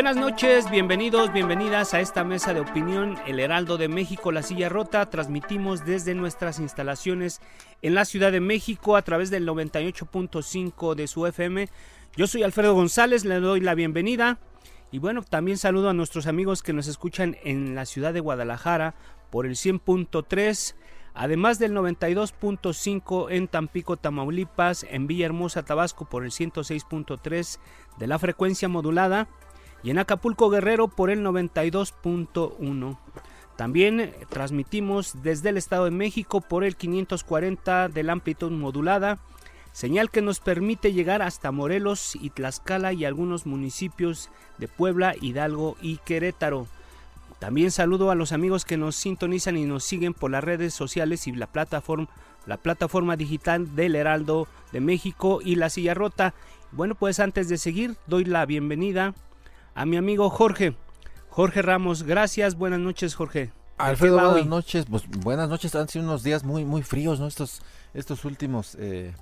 Buenas noches, bienvenidos, bienvenidas a esta mesa de opinión, El Heraldo de México, La Silla Rota. Transmitimos desde nuestras instalaciones en la Ciudad de México a través del 98.5 de su FM. Yo soy Alfredo González, le doy la bienvenida. Y bueno, también saludo a nuestros amigos que nos escuchan en la ciudad de Guadalajara por el 100.3, además del 92.5 en Tampico, Tamaulipas, en Villahermosa, Tabasco por el 106.3 de la frecuencia modulada y en Acapulco Guerrero por el 92.1. También transmitimos desde el Estado de México por el 540 de la amplitud modulada, señal que nos permite llegar hasta Morelos y Tlaxcala y algunos municipios de Puebla, Hidalgo y Querétaro. También saludo a los amigos que nos sintonizan y nos siguen por las redes sociales y la plataforma, la plataforma digital del Heraldo de México y La Silla Rota. Bueno, pues antes de seguir, doy la bienvenida mi amigo Jorge. Jorge Ramos, gracias, buenas noches Jorge. Alfredo, buenas noches. Pues buenas noches, han sido unos días muy muy fríos, ¿no? Estos, estos últimos eh,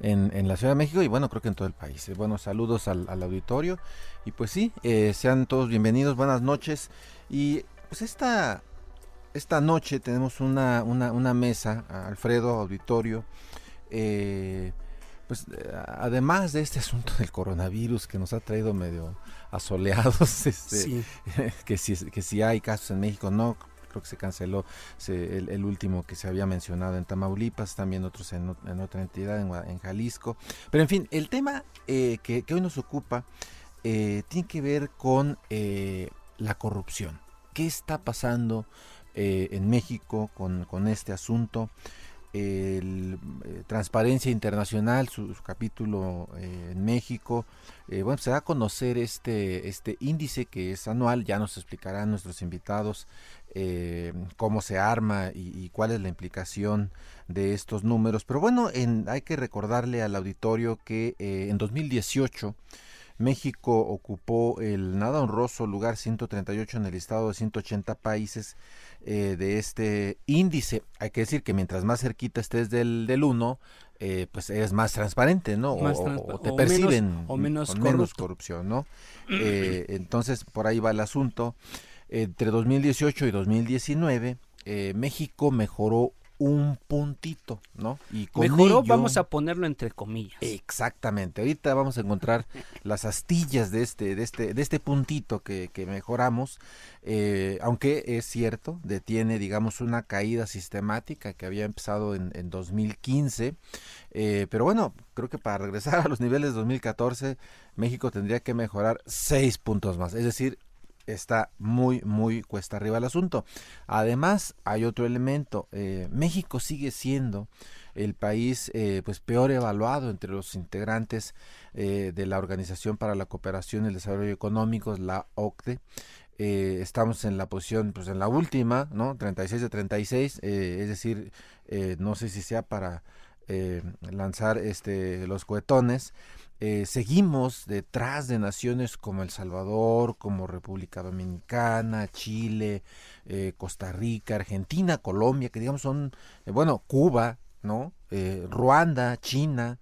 en, la Ciudad de México y bueno, creo que en todo el país. Eh, bueno, saludos al, auditorio y pues sí, eh, sean todos bienvenidos, buenas noches. Y pues esta, esta noche tenemos una, una, una mesa, Alfredo, auditorio. pues además de este asunto del coronavirus que nos ha traído medio asoleados, este, que, si, que si hay casos en México, no, creo que se canceló el, último que se había mencionado en Tamaulipas, también otros en, otra entidad, en, Jalisco. Pero en fin, el tema eh, que, hoy nos ocupa eh, tiene que ver con eh, la corrupción. ¿Qué está pasando en México con, con este asunto? El, eh, Transparencia Internacional, su, capítulo eh, en México. Eh, bueno, se da a conocer este, este índice que es anual, ya nos explicarán nuestros invitados cómo se arma y, cuál es la implicación de estos números. Pero bueno, en, hay que recordarle al auditorio que en 2018 México ocupó el nada honroso lugar 138 en el listado de 180 países eh, de este índice. Hay que decir que mientras más cerquita estés del, del 1, eh, pues eres más transparente, ¿no? o, te perciben o menos, con menos corrupción, ¿no? Eh, entonces, por ahí va el asunto. Entre 2018 y 2019, México mejoró un puntito, ¿no? Y con Mejoró, vamos a ponerlo entre comillas. Exactamente. Ahorita vamos a encontrar las astillas de este, de este, de este puntito que, que mejoramos, eh, aunque es cierto, detiene, digamos, una caída sistemática que había empezado en, en 2015. Eh, pero bueno, creo que para regresar a los niveles de 2014, México tendría que mejorar seis puntos más. Es decir, está muy, muy cuesta arriba el asunto. Además, hay otro elemento. Eh, México sigue siendo el país eh, pues peor evaluado entre los integrantes eh, de la Organización para la Cooperación y el Desarrollo Económico, la OCDE. estamos en la posición, pues en la última, ¿no? 36 de 36, es decir, no sé si sea para lanzar este los cohetones, eh, seguimos detrás de naciones como El Salvador, como República Dominicana, Chile, eh, Costa Rica, Argentina, Colombia, que digamos son, eh, bueno, Cuba, ¿no? Ruanda, China,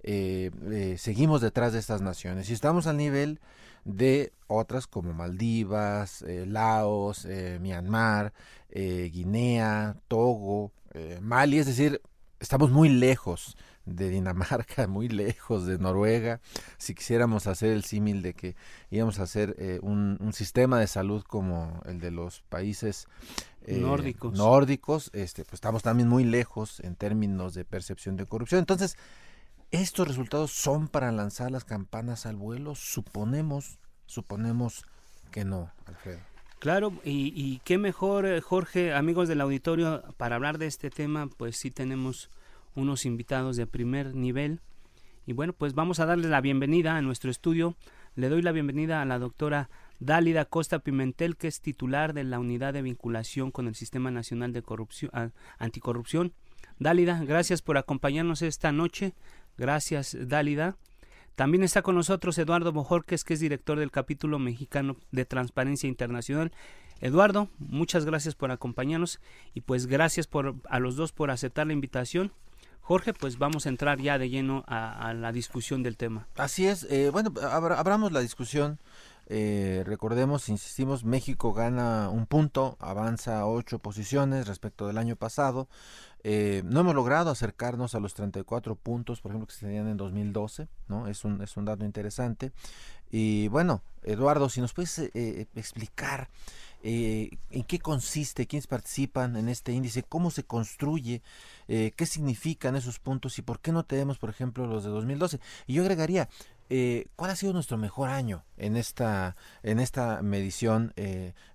seguimos detrás de estas naciones y estamos al nivel de otras como Maldivas, Laos, Myanmar, Guinea, Togo, Mali, es decir, estamos muy lejos de Dinamarca, muy lejos de Noruega. Si quisiéramos hacer el símil de que íbamos a hacer eh, un, sistema de salud como el de los países eh, nórdicos, nórdicos este, pues estamos también muy lejos en términos de percepción de corrupción. Entonces, estos resultados son para lanzar las campanas al vuelo. Suponemos, suponemos que no, Alfredo. Claro, y, y qué mejor, eh, Jorge, amigos del auditorio, para hablar de este tema, pues sí tenemos unos invitados de primer nivel. Y bueno, pues vamos a darles la bienvenida a nuestro estudio. Le doy la bienvenida a la doctora Dálida Costa Pimentel, que es titular de la Unidad de Vinculación con el Sistema Nacional de Corrupción, Anticorrupción. Dálida, gracias por acompañarnos esta noche. Gracias, Dálida. También está con nosotros Eduardo Bojorques, que es director del capítulo mexicano de Transparencia Internacional. Eduardo, muchas gracias por acompañarnos y pues gracias por, a los dos por aceptar la invitación. Jorge, pues vamos a entrar ya de lleno a, la discusión del tema. Así es. Eh, bueno, abramos la discusión. Eh, recordemos, insistimos, México gana un punto, avanza ocho posiciones respecto del año pasado. Eh, no hemos logrado acercarnos a los 34 puntos, por ejemplo, que se tenían en 2012, ¿no? Es un, es un dato interesante. Y bueno, Eduardo, si nos puedes explicar eh, en qué consiste, quiénes participan en este índice, cómo se construye, eh, qué significan esos puntos y por qué no tenemos, por ejemplo, los de 2012. Y yo agregaría, eh, ¿cuál ha sido nuestro mejor año en esta, en esta medición,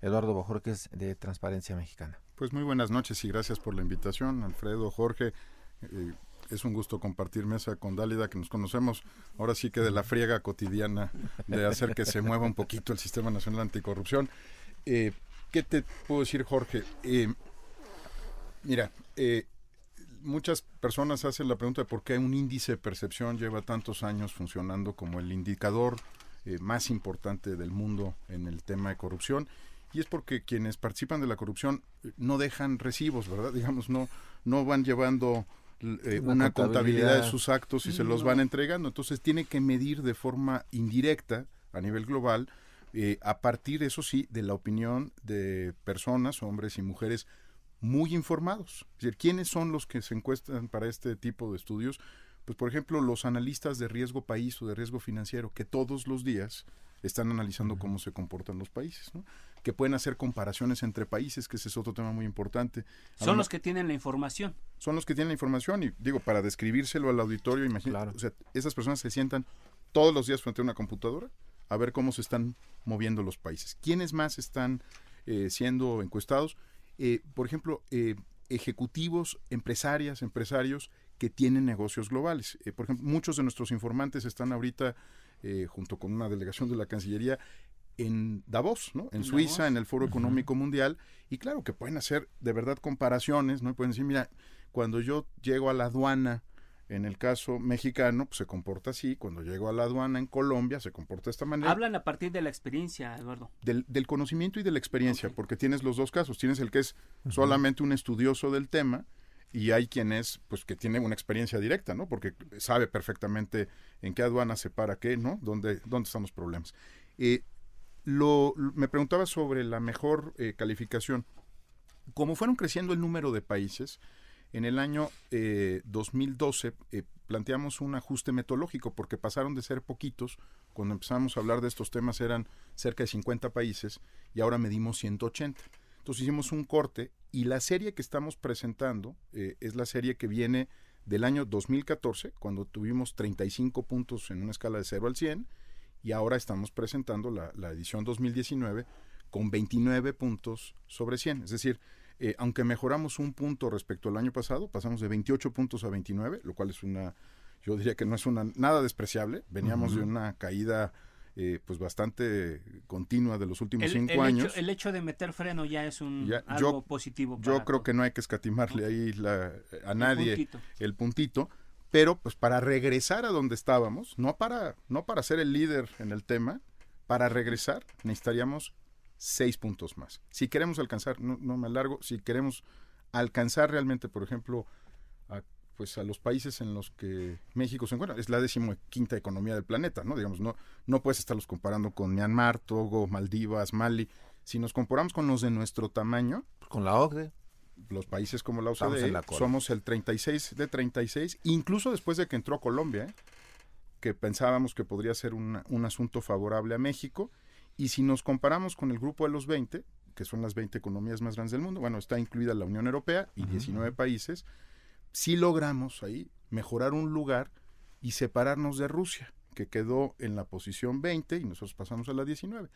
Eduardo Bojorques, de Transparencia Mexicana? Pues muy buenas noches y gracias por la invitación, Alfredo, Jorge es un gusto compartir mesa con Dálida, que nos conocemos ahora sí que de la friega cotidiana de hacer que se mueva un poquito el Sistema Nacional Anticorrupción. Eh, ¿Qué te puedo decir, Jorge? Eh, mira, eh, muchas personas hacen la pregunta de por qué un índice de percepción lleva tantos años funcionando como el indicador más importante del mundo en el tema de corrupción. Y es porque quienes participan de la corrupción no dejan recibos, ¿verdad? Digamos, no, no van llevando una, contabilidad. de sus actos y se los van entregando. Entonces tiene que medir de forma indirecta a nivel global eh, a partir, eso sí, de la opinión de personas, hombres y mujeres muy informados. Es decir, ¿quiénes son los que se encuestan para este tipo de estudios? Pues, por ejemplo, los analistas de riesgo país o de riesgo financiero, que todos los días están analizando cómo se comportan los países, ¿no? que pueden hacer comparaciones entre países, que ese es otro tema muy importante. Son los que tienen la información. Son los que tienen la información y digo, para describírselo al auditorio, imagínate, o sea, esas personas se sientan todos los días frente a una computadora a ver cómo se están moviendo los países. ¿Quiénes más están eh, siendo encuestados? Eh, por ejemplo, eh, ejecutivos, empresarias, empresarios que tienen negocios globales. por ejemplo, muchos de nuestros informantes están ahorita, junto con una delegación de la Cancillería, en Davos, ¿no? En, Suiza, en el Foro Económico Mundial, y claro que pueden hacer de verdad comparaciones, ¿no? Pueden decir, mira, cuando yo llego a la aduana en el caso mexicano, pues se comporta así. Cuando llego a la aduana en Colombia, se comporta de esta manera. Hablan a partir de la experiencia, Eduardo. Del, conocimiento y de la experiencia, porque tienes los dos casos. Tienes el que es solamente un estudioso del tema y hay quien es, pues, que tiene una experiencia directa, ¿no? Porque sabe perfectamente en qué aduana se para qué, ¿no? Dónde, dónde están los problemas. Eh, lo, me preguntaba sobre la mejor eh, calificación. Como fueron creciendo el número de países, en el año 2012 eh, eh, planteamos un ajuste metodológico porque pasaron de ser poquitos, cuando empezamos a hablar de estos temas eran cerca de 50 países y ahora medimos 180. Entonces hicimos un corte y la serie que estamos presentando eh, es la serie que viene del año 2014, cuando tuvimos 35 puntos en una escala de 0 al 100, y ahora estamos presentando la, la edición 2019 con 29 puntos sobre 100. Es decir, eh, aunque mejoramos un punto respecto al año pasado, pasamos de 28 puntos a 29, lo cual es una, yo diría que no es una nada despreciable. Veníamos de una caída eh, pues bastante continua de los últimos cinco años. el hecho de meter freno ya es un algo positivo. yo creo que no hay que escatimarle ahí la, a nadie el puntito. pero pues para regresar a donde estábamos, no para, no para ser el líder en el tema, para regresar necesitaríamos seis puntos más. Si queremos alcanzar, no, me alargo, si queremos alcanzar realmente, por ejemplo, a, pues a los países en los que México se encuentra, es la quinta economía del planeta, ¿no? Digamos, no, no puedes estarlos comparando con Myanmar, Togo, Maldivas, Mali. Si nos comparamos con los de nuestro tamaño. Con la OCDE. los países como la OCDE la somos el 36 de 36, incluso después de que entró Colombia, ¿eh? que pensábamos que podría ser una- un asunto favorable a México. Y si nos comparamos con el grupo de los 20, que son las 20 economías más grandes del mundo, bueno, está incluida la Unión Europea y 19 países, sí logramos ahí mejorar un lugar y separarnos de Rusia, que quedó en la posición 20 y nosotros pasamos a la 19.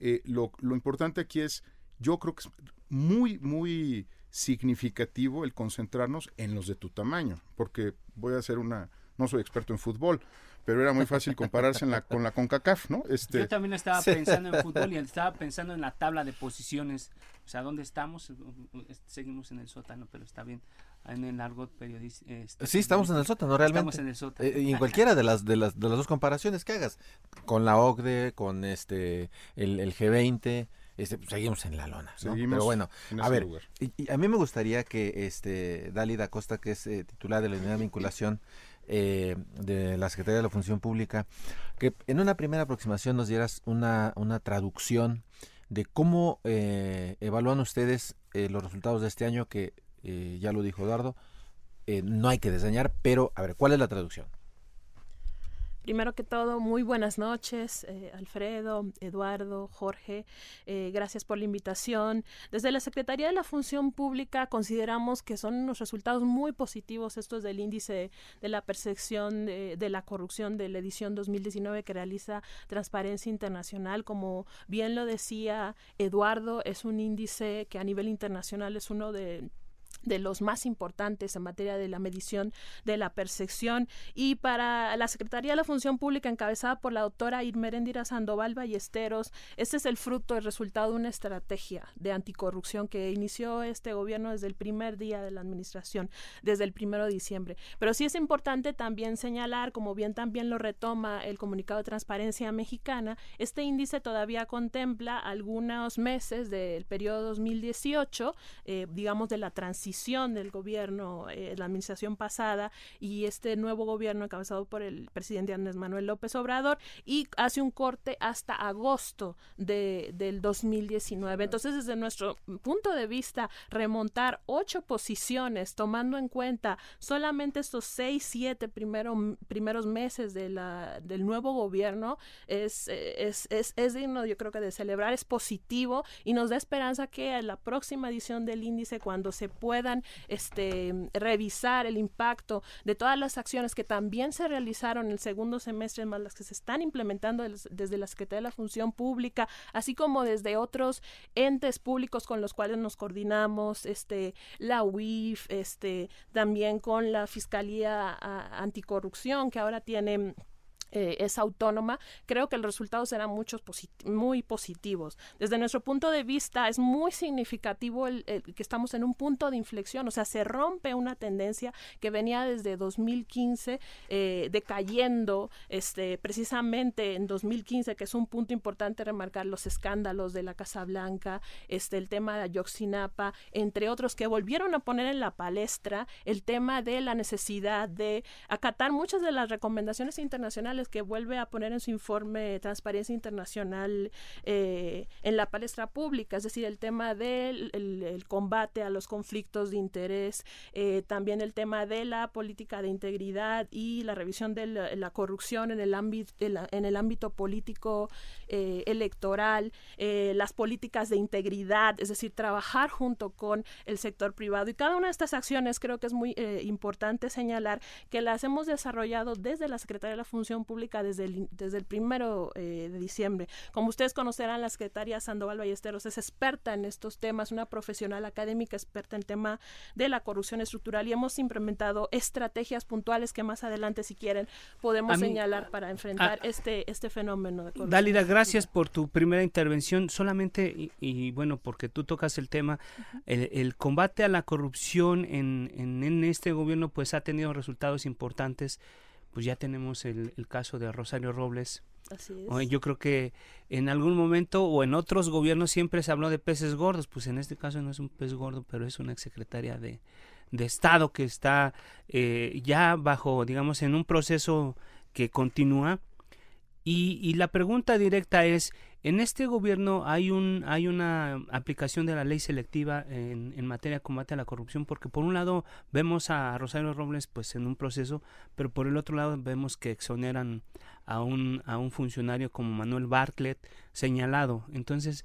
Eh, lo, lo importante aquí es, yo creo que es muy, muy significativo el concentrarnos en los de tu tamaño, porque voy a hacer una, no soy experto en fútbol, pero era muy fácil compararse en la, con la CONCACAF, ¿no? Este, Yo también estaba pensando en fútbol y estaba pensando en la tabla de posiciones. O sea, ¿dónde estamos? Seguimos en el sótano, pero está bien. En el argot periodista. este, Sí, estamos en el sótano, realmente. Estamos en el sótano. Eh, y en cualquiera de las, de las de las dos comparaciones que hagas, con la OCDE, con este el, el G20, este, pues, seguimos en la lona. ¿no? Seguimos Pero bueno, en a ver, y, y a mí me gustaría que este Dálida Costa, que es eh, titular de la unidad de vinculación eh, de la Secretaría de la Función Pública, que en una primera aproximación nos dieras una, una traducción de cómo eh, evalúan ustedes eh, los resultados de este año, que eh, ya lo dijo Eduardo, eh, no hay que diseñar, pero a ver, ¿cuál es la traducción? Primero que todo, muy buenas noches, eh, Alfredo, Eduardo, Jorge. eh, gracias por la invitación. Desde la Secretaría de la Función Pública consideramos que son unos resultados muy positivos estos del índice de la percepción de, la corrupción de la edición 2019 que realiza Transparencia Internacional. Como bien lo decía Eduardo, es un índice que a nivel internacional es uno de de los más importantes en materia de la medición de la percepción y para la Secretaría de la Función Pública encabezada por la doctora Irmerendira Sandoval Ballesteros, este es el fruto, el resultado de una estrategia de anticorrupción que inició este gobierno desde el primer día de la administración, desde el primero de diciembre. Pero sí es importante también señalar, como bien también lo retoma el comunicado de transparencia mexicana, este índice todavía contempla algunos meses del periodo 2018, eh, digamos de la transición del gobierno, eh, la administración pasada y este nuevo gobierno encabezado por el presidente Andrés Manuel López Obrador y hace un corte hasta agosto de, del 2019. Entonces, desde nuestro punto de vista, remontar ocho posiciones, tomando en cuenta solamente estos seis, siete primero, primeros meses de la, del nuevo gobierno, es, es, es, es digno, yo creo que de celebrar, es positivo y nos da esperanza que a la próxima edición del índice, cuando se puedan este, revisar el impacto de todas las acciones que también se realizaron en el segundo semestre, más las que se están implementando des- desde la Secretaría de la Función Pública, así como desde otros entes públicos con los cuales nos coordinamos, este, la UIF, este, también con la Fiscalía Anticorrupción, que ahora tiene eh, es autónoma, creo que los resultados serán muchos posit- muy positivos. Desde nuestro punto de vista es muy significativo el, que estamos en un punto de inflexión, o sea, se rompe una tendencia que venía desde 2015 eh, decayendo, este, precisamente en 2015, que es un punto importante remarcar los escándalos de la Casa Blanca, este, el tema de Ayotzinapa, entre otros que volvieron a poner en la palestra el tema de la necesidad de acatar muchas de las recomendaciones internacionales que vuelve a poner en su informe Transparencia Internacional eh, en la palestra pública, es decir, el tema del el- el combate a los conflictos de interés, eh, también el tema de la política de integridad y la revisión de la, corrupción en el ámbito, en, el ámbito político eh, electoral, las políticas de integridad, es decir, trabajar junto con el sector privado. Y cada una de estas acciones creo que es muy importante señalar que las hemos desarrollado desde la Secretaría de la Función Pública desde el, desde el primero eh, de diciembre. Como ustedes conocerán, la secretaria Sandoval Ballesteros es experta en estos temas, una profesional académica experta en tema de la corrupción estructural y hemos implementado estrategias puntuales que más adelante, si quieren, podemos mí- señalar para enfrentar a- este, este fenómeno de corrupción. Dálida, gracias por tu primera intervención. Solamente, y, y bueno, porque tú tocas el tema, el, el combate a la corrupción en, en, en este gobierno pues ha tenido resultados importantes. Pues ya tenemos el, el caso de Rosario Robles. Así es. Yo creo que en algún momento o en otros gobiernos siempre se habló de peces gordos. Pues en este caso no es un pez gordo, pero es una exsecretaria de, de Estado que está eh, ya bajo, digamos, en un proceso que continúa. Y, y la pregunta directa es, En este gobierno hay un hay una aplicación de la ley selectiva en, en, materia de combate a la corrupción, porque por un lado vemos a Rosario Robles pues en un proceso, pero por el otro lado vemos que exoneran a un, a un funcionario como Manuel Bartlett señalado. Entonces,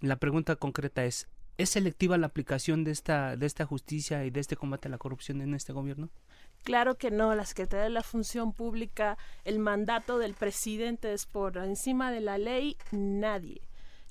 la pregunta concreta es, ¿es selectiva la aplicación de esta, de esta justicia y de este combate a la corrupción en este gobierno? Claro que no, la Secretaría de la Función Pública, el mandato del presidente es por encima de la ley, nadie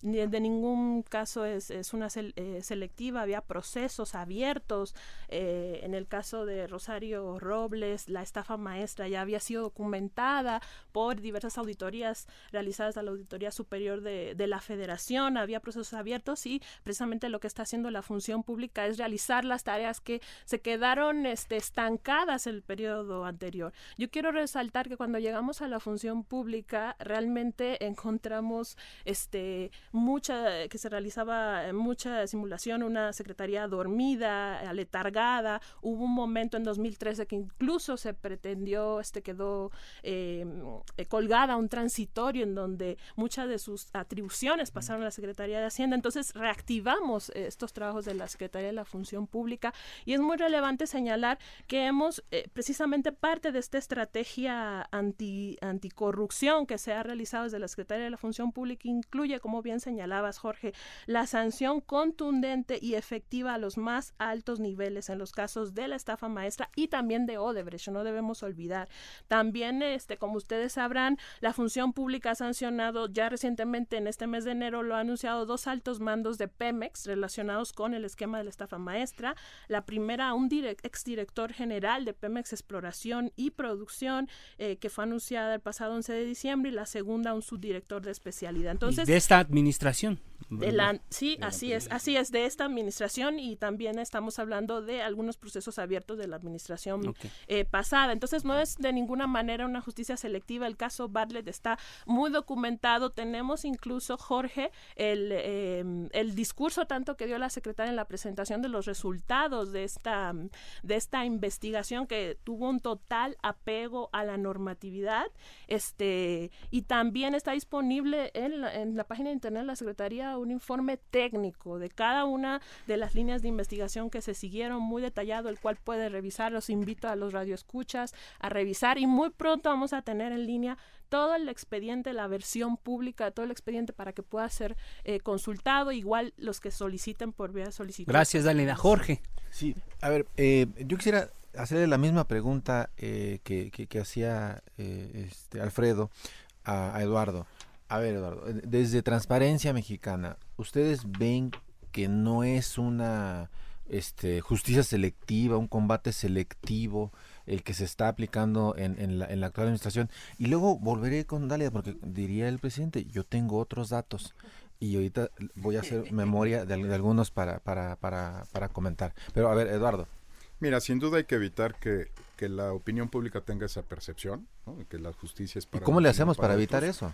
de ningún caso es, es una eh, selectiva, había procesos abiertos. Eh, en el caso de Rosario Robles, la estafa maestra ya había sido documentada por diversas auditorías realizadas a la Auditoría Superior de, de la Federación, había procesos abiertos y precisamente lo que está haciendo la función pública es realizar las tareas que se quedaron este, estancadas el periodo anterior. Yo quiero resaltar que cuando llegamos a la función pública realmente encontramos este mucha, que se realizaba eh, mucha simulación, una secretaría dormida, aletargada. Hubo un momento en 2013 que incluso se pretendió, este quedó em, eh, colgada un transitorio en donde muchas de sus atribuciones pasaron a la Secretaría de Hacienda. Entonces reactivamos eh, estos trabajos de la Secretaría de la Función Pública y es muy relevante señalar que hemos precisamente parte de esta estrategia anti, anticorrupción que se ha realizado desde la Secretaría de la Función Pública incluye, como bien señalabas, Jorge, la sanción contundente y efectiva a los más altos niveles en los casos de la estafa maestra y también de Odebrecht, no debemos olvidar. También, este, como ustedes sabrán, la función pública ha sancionado ya recientemente en este mes de enero, lo ha anunciado dos altos mandos de Pemex relacionados con el esquema de la estafa maestra. La primera, un direct, exdirector general de Pemex Exploración y Producción, eh, que fue anunciada el pasado 11 de diciembre, y la segunda, un subdirector de especialidad. Entonces, de esta administración administración. De la, sí, así es, así es, de esta administración y también estamos hablando de algunos procesos abiertos de la administración eh, pasada. Entonces no es de ninguna manera una justicia selectiva. El caso Bartlett está muy documentado. Tenemos incluso, Jorge, el, em, el discurso tanto que dio la secretaria en la presentación de los resultados de esta, de esta investigación que tuvo un total apego a la normatividad este y también está disponible en la, en la página de internet la Secretaría un informe técnico de cada una de las líneas de investigación que se siguieron, muy detallado, el cual puede revisar. Los invito a los radioescuchas a revisar y muy pronto vamos a tener en línea todo el expediente, la versión pública, todo el expediente para que pueda ser eh, consultado, igual los que soliciten por vía solicitud. Gracias, Dalina. Jorge. Sí, a ver, eh, yo quisiera hacerle la misma pregunta eh, que, que, hacía este, Alfredo a Eduardo. A ver, Eduardo, eh, desde Transparencia Mexicana, ¿ustedes ven que no es una este, justicia selectiva, un combate selectivo el que se está aplicando en, la, actual administración? Y luego volveré con Dalia, porque diría el presidente, yo tengo otros datos y ahorita voy a hacer memoria de, algunos para, para, para, para, comentar. Pero a ver, Eduardo. Mira, sin duda hay que evitar que, que la opinión pública tenga esa percepción, que la justicia es para... ¿Y cómo le hacemos para, evitar eso?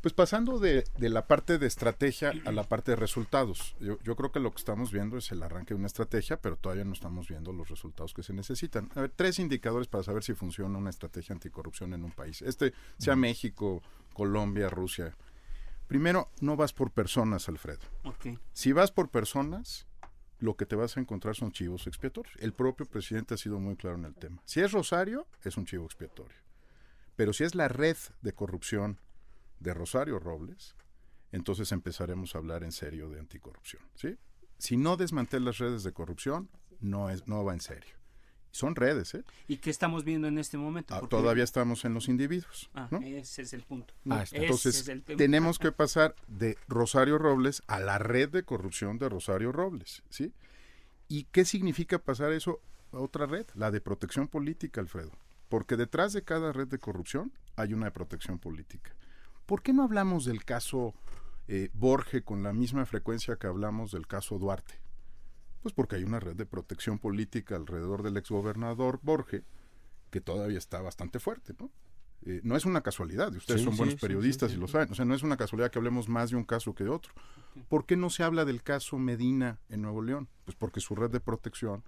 Pues pasando de, la parte de estrategia a la parte de resultados. Yo, yo, creo que lo que estamos viendo es el arranque de una estrategia, pero todavía no estamos viendo los resultados que se necesitan. A ver, tres indicadores para saber si funciona una estrategia anticorrupción en un país. Este sea México, Colombia, Rusia. Primero, no vas por personas, Alfredo. Si vas por personas, lo que te vas a encontrar son chivos expiatorios. El propio presidente ha sido muy claro en el tema. Si es Rosario, es un chivo expiatorio. Pero si es la red de corrupción de Rosario Robles, entonces empezaremos a hablar en serio de anticorrupción. ¿sí? Si no desmantela las redes de corrupción, no, es, no va en serio. Son redes, ¿eh? ¿Y qué estamos viendo en este momento? Ah, todavía estamos en los individuos. Ah, ese es el punto. Ah, entonces, tenemos que pasar de Rosario Robles a la red de corrupción de Rosario Robles, ¿sí? ¿Y qué significa pasar eso a otra red? La de protección política, Alfredo. Porque detrás de cada red de corrupción hay una de protección política. ¿Por qué no hablamos del caso eh, Borge con la misma frecuencia que hablamos del caso Duarte? Pues porque hay una red de protección política alrededor del exgobernador Borge que todavía está bastante fuerte, ¿no? Eh, no es una casualidad, ustedes son buenos periodistas y lo saben, o sea, no es una casualidad que hablemos más de un caso que de otro. ¿Por qué no se habla del caso Medina en Nuevo León? Pues porque su red de protección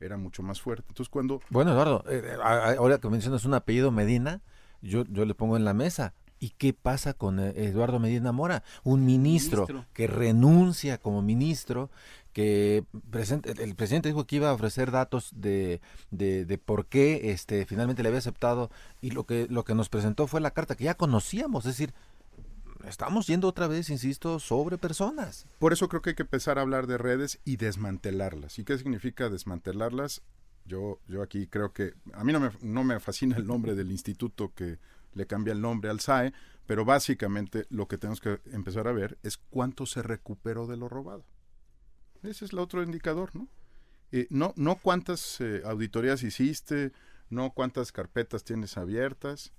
era mucho más fuerte. Entonces, cuando... Bueno, Eduardo, eh, ahora que mencionas un apellido Medina, yo, yo le pongo en la mesa ¿Y qué pasa con eh, Eduardo Medina Mora? Un ministro, Ministro. que renuncia como ministro, que presenta- el presidente dijo que iba a ofrecer datos de, de, de por qué este, finalmente le había aceptado y lo que, lo que nos presentó fue la carta que ya conocíamos, es decir, estamos yendo otra vez, insisto, sobre personas. Por eso creo que hay que empezar a hablar de redes y desmantelarlas. ¿Y qué significa desmantelarlas? Yo, yo aquí creo que a mí no me, no me fascina el nombre del instituto que le cambia el nombre al SAE, pero básicamente lo que tenemos que empezar a ver es cuánto se recuperó de lo robado. Ese es el otro indicador, ¿no? Eh, no, no cuántas eh, auditorías hiciste, no cuántas carpetas tienes abiertas,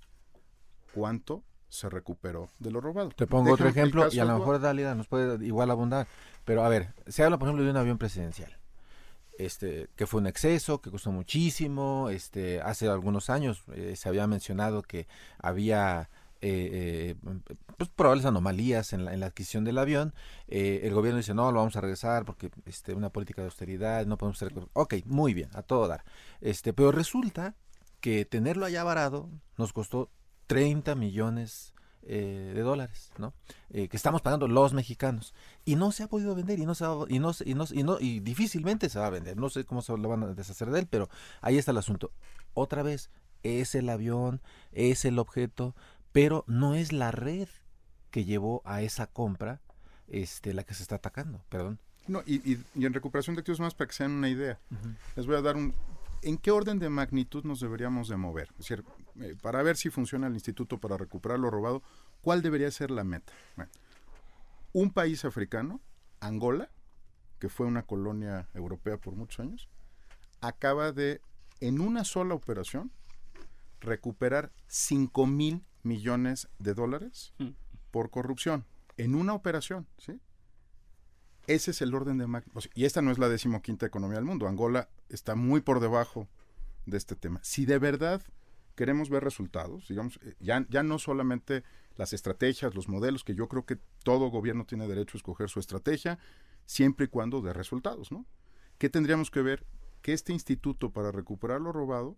cuánto se recuperó de lo robado. Te pongo otro Déjame ejemplo y a lo mejor Dálida nos puede igual abundar. Pero a ver, se habla por ejemplo de un avión presidencial. Este, que fue un exceso, que costó muchísimo. Este, hace algunos años eh, se había mencionado que había eh, eh, pues, probables anomalías en la, en la adquisición del avión. Eh, el gobierno dice no, lo vamos a regresar porque este, una política de austeridad, no podemos hacer. Ok, muy bien, a todo dar. Este, pero resulta que tenerlo allá varado nos costó 30 millones eh, de dólares, ¿no? Eh, que estamos pagando los mexicanos y no se ha podido vender y no se va, y no y no y no y difícilmente se va a vender. No sé cómo se lo van a deshacer de él, pero ahí está el asunto. Otra vez es el avión, es el objeto, pero no es la red que llevó a esa compra, este, la que se está atacando. Perdón. No, y, y- y en recuperación de activos más para que se den una idea. Les voy a dar un... ¿En qué orden de magnitud nos deberíamos de mover? Es decir, eh, para ver si funciona el instituto para recuperar lo robado, ¿cuál debería ser la meta? Bueno, un país africano, Angola, que fue una colonia europea por muchos años, acaba de, en una sola operación, recuperar 5 mil millones de dólares Mm. por corrupción. En una operación, ¿sí? Ese es el orden de magnitud. y esta no es la decimoquinta economía del mundo. Angola está muy por debajo de este tema. Si de verdad queremos ver resultados, digamos, eh, ya, ya no solamente las estrategias, los modelos, que yo creo que todo gobierno tiene derecho a escoger su estrategia, siempre y cuando dé resultados, ¿no? ¿Qué tendríamos que ver? Que este instituto para recuperar lo robado,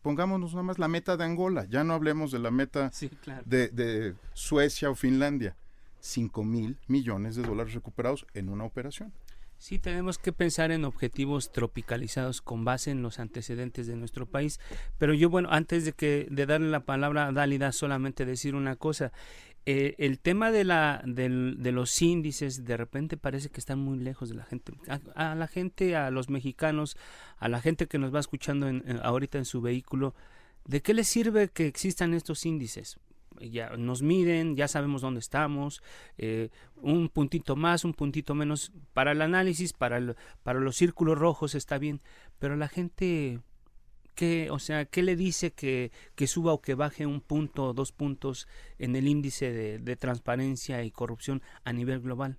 pongámonos nada más la meta de Angola, ya no hablemos de la meta Sí, claro. de, de Suecia o Finlandia. 5 mil millones de dólares recuperados en una operación. Sí, tenemos que pensar en objetivos tropicalizados con base en los antecedentes de nuestro país. Pero yo, bueno, antes de que de darle la palabra a Dálida, solamente decir una cosa. Eh, el tema de la de los índices de repente parece que están muy lejos de la gente a, la gente a los mexicanos a la gente que nos va escuchando en- ahorita en su vehículo de qué les sirve que existan estos índices ya nos miden, ya sabemos dónde estamos, eh, un puntito más, un puntito menos para el análisis, para, el- para los círculos rojos está bien, pero la gente, ¿qué, o sea, ¿qué le dice que, que suba o que baje un punto o dos puntos en el índice de, de transparencia y corrupción a nivel global?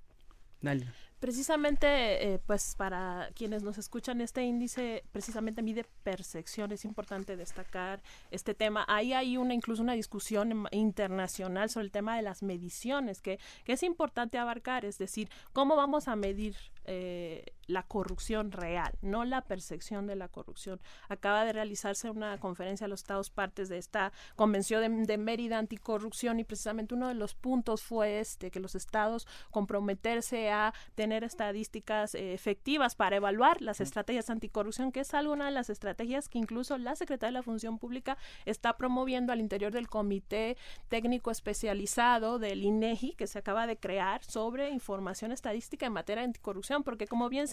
Dale. Precisamente, eh, pues para quienes nos escuchan, este índice precisamente mide percepción. Es importante destacar este tema. Ahí hay una incluso una discusión internacional sobre el tema de las mediciones, que, que es importante abarcar. Es decir, cómo vamos a medir eh, la corrupción real, no la percepción de la corrupción. Acaba de realizarse una conferencia a los Estados partes de esta Convención de, de Mérida Anticorrupción y precisamente uno de los puntos fue este, que los estados comprometerse a tener estadísticas eh, efectivas para evaluar las estrategias anticorrupción, que es alguna de las estrategias que incluso la Secretaría de la Función Pública está promoviendo al interior del Comité Técnico Especializado del INEGI, que se acaba de crear sobre información estadística en materia de anticorrupción, porque como bien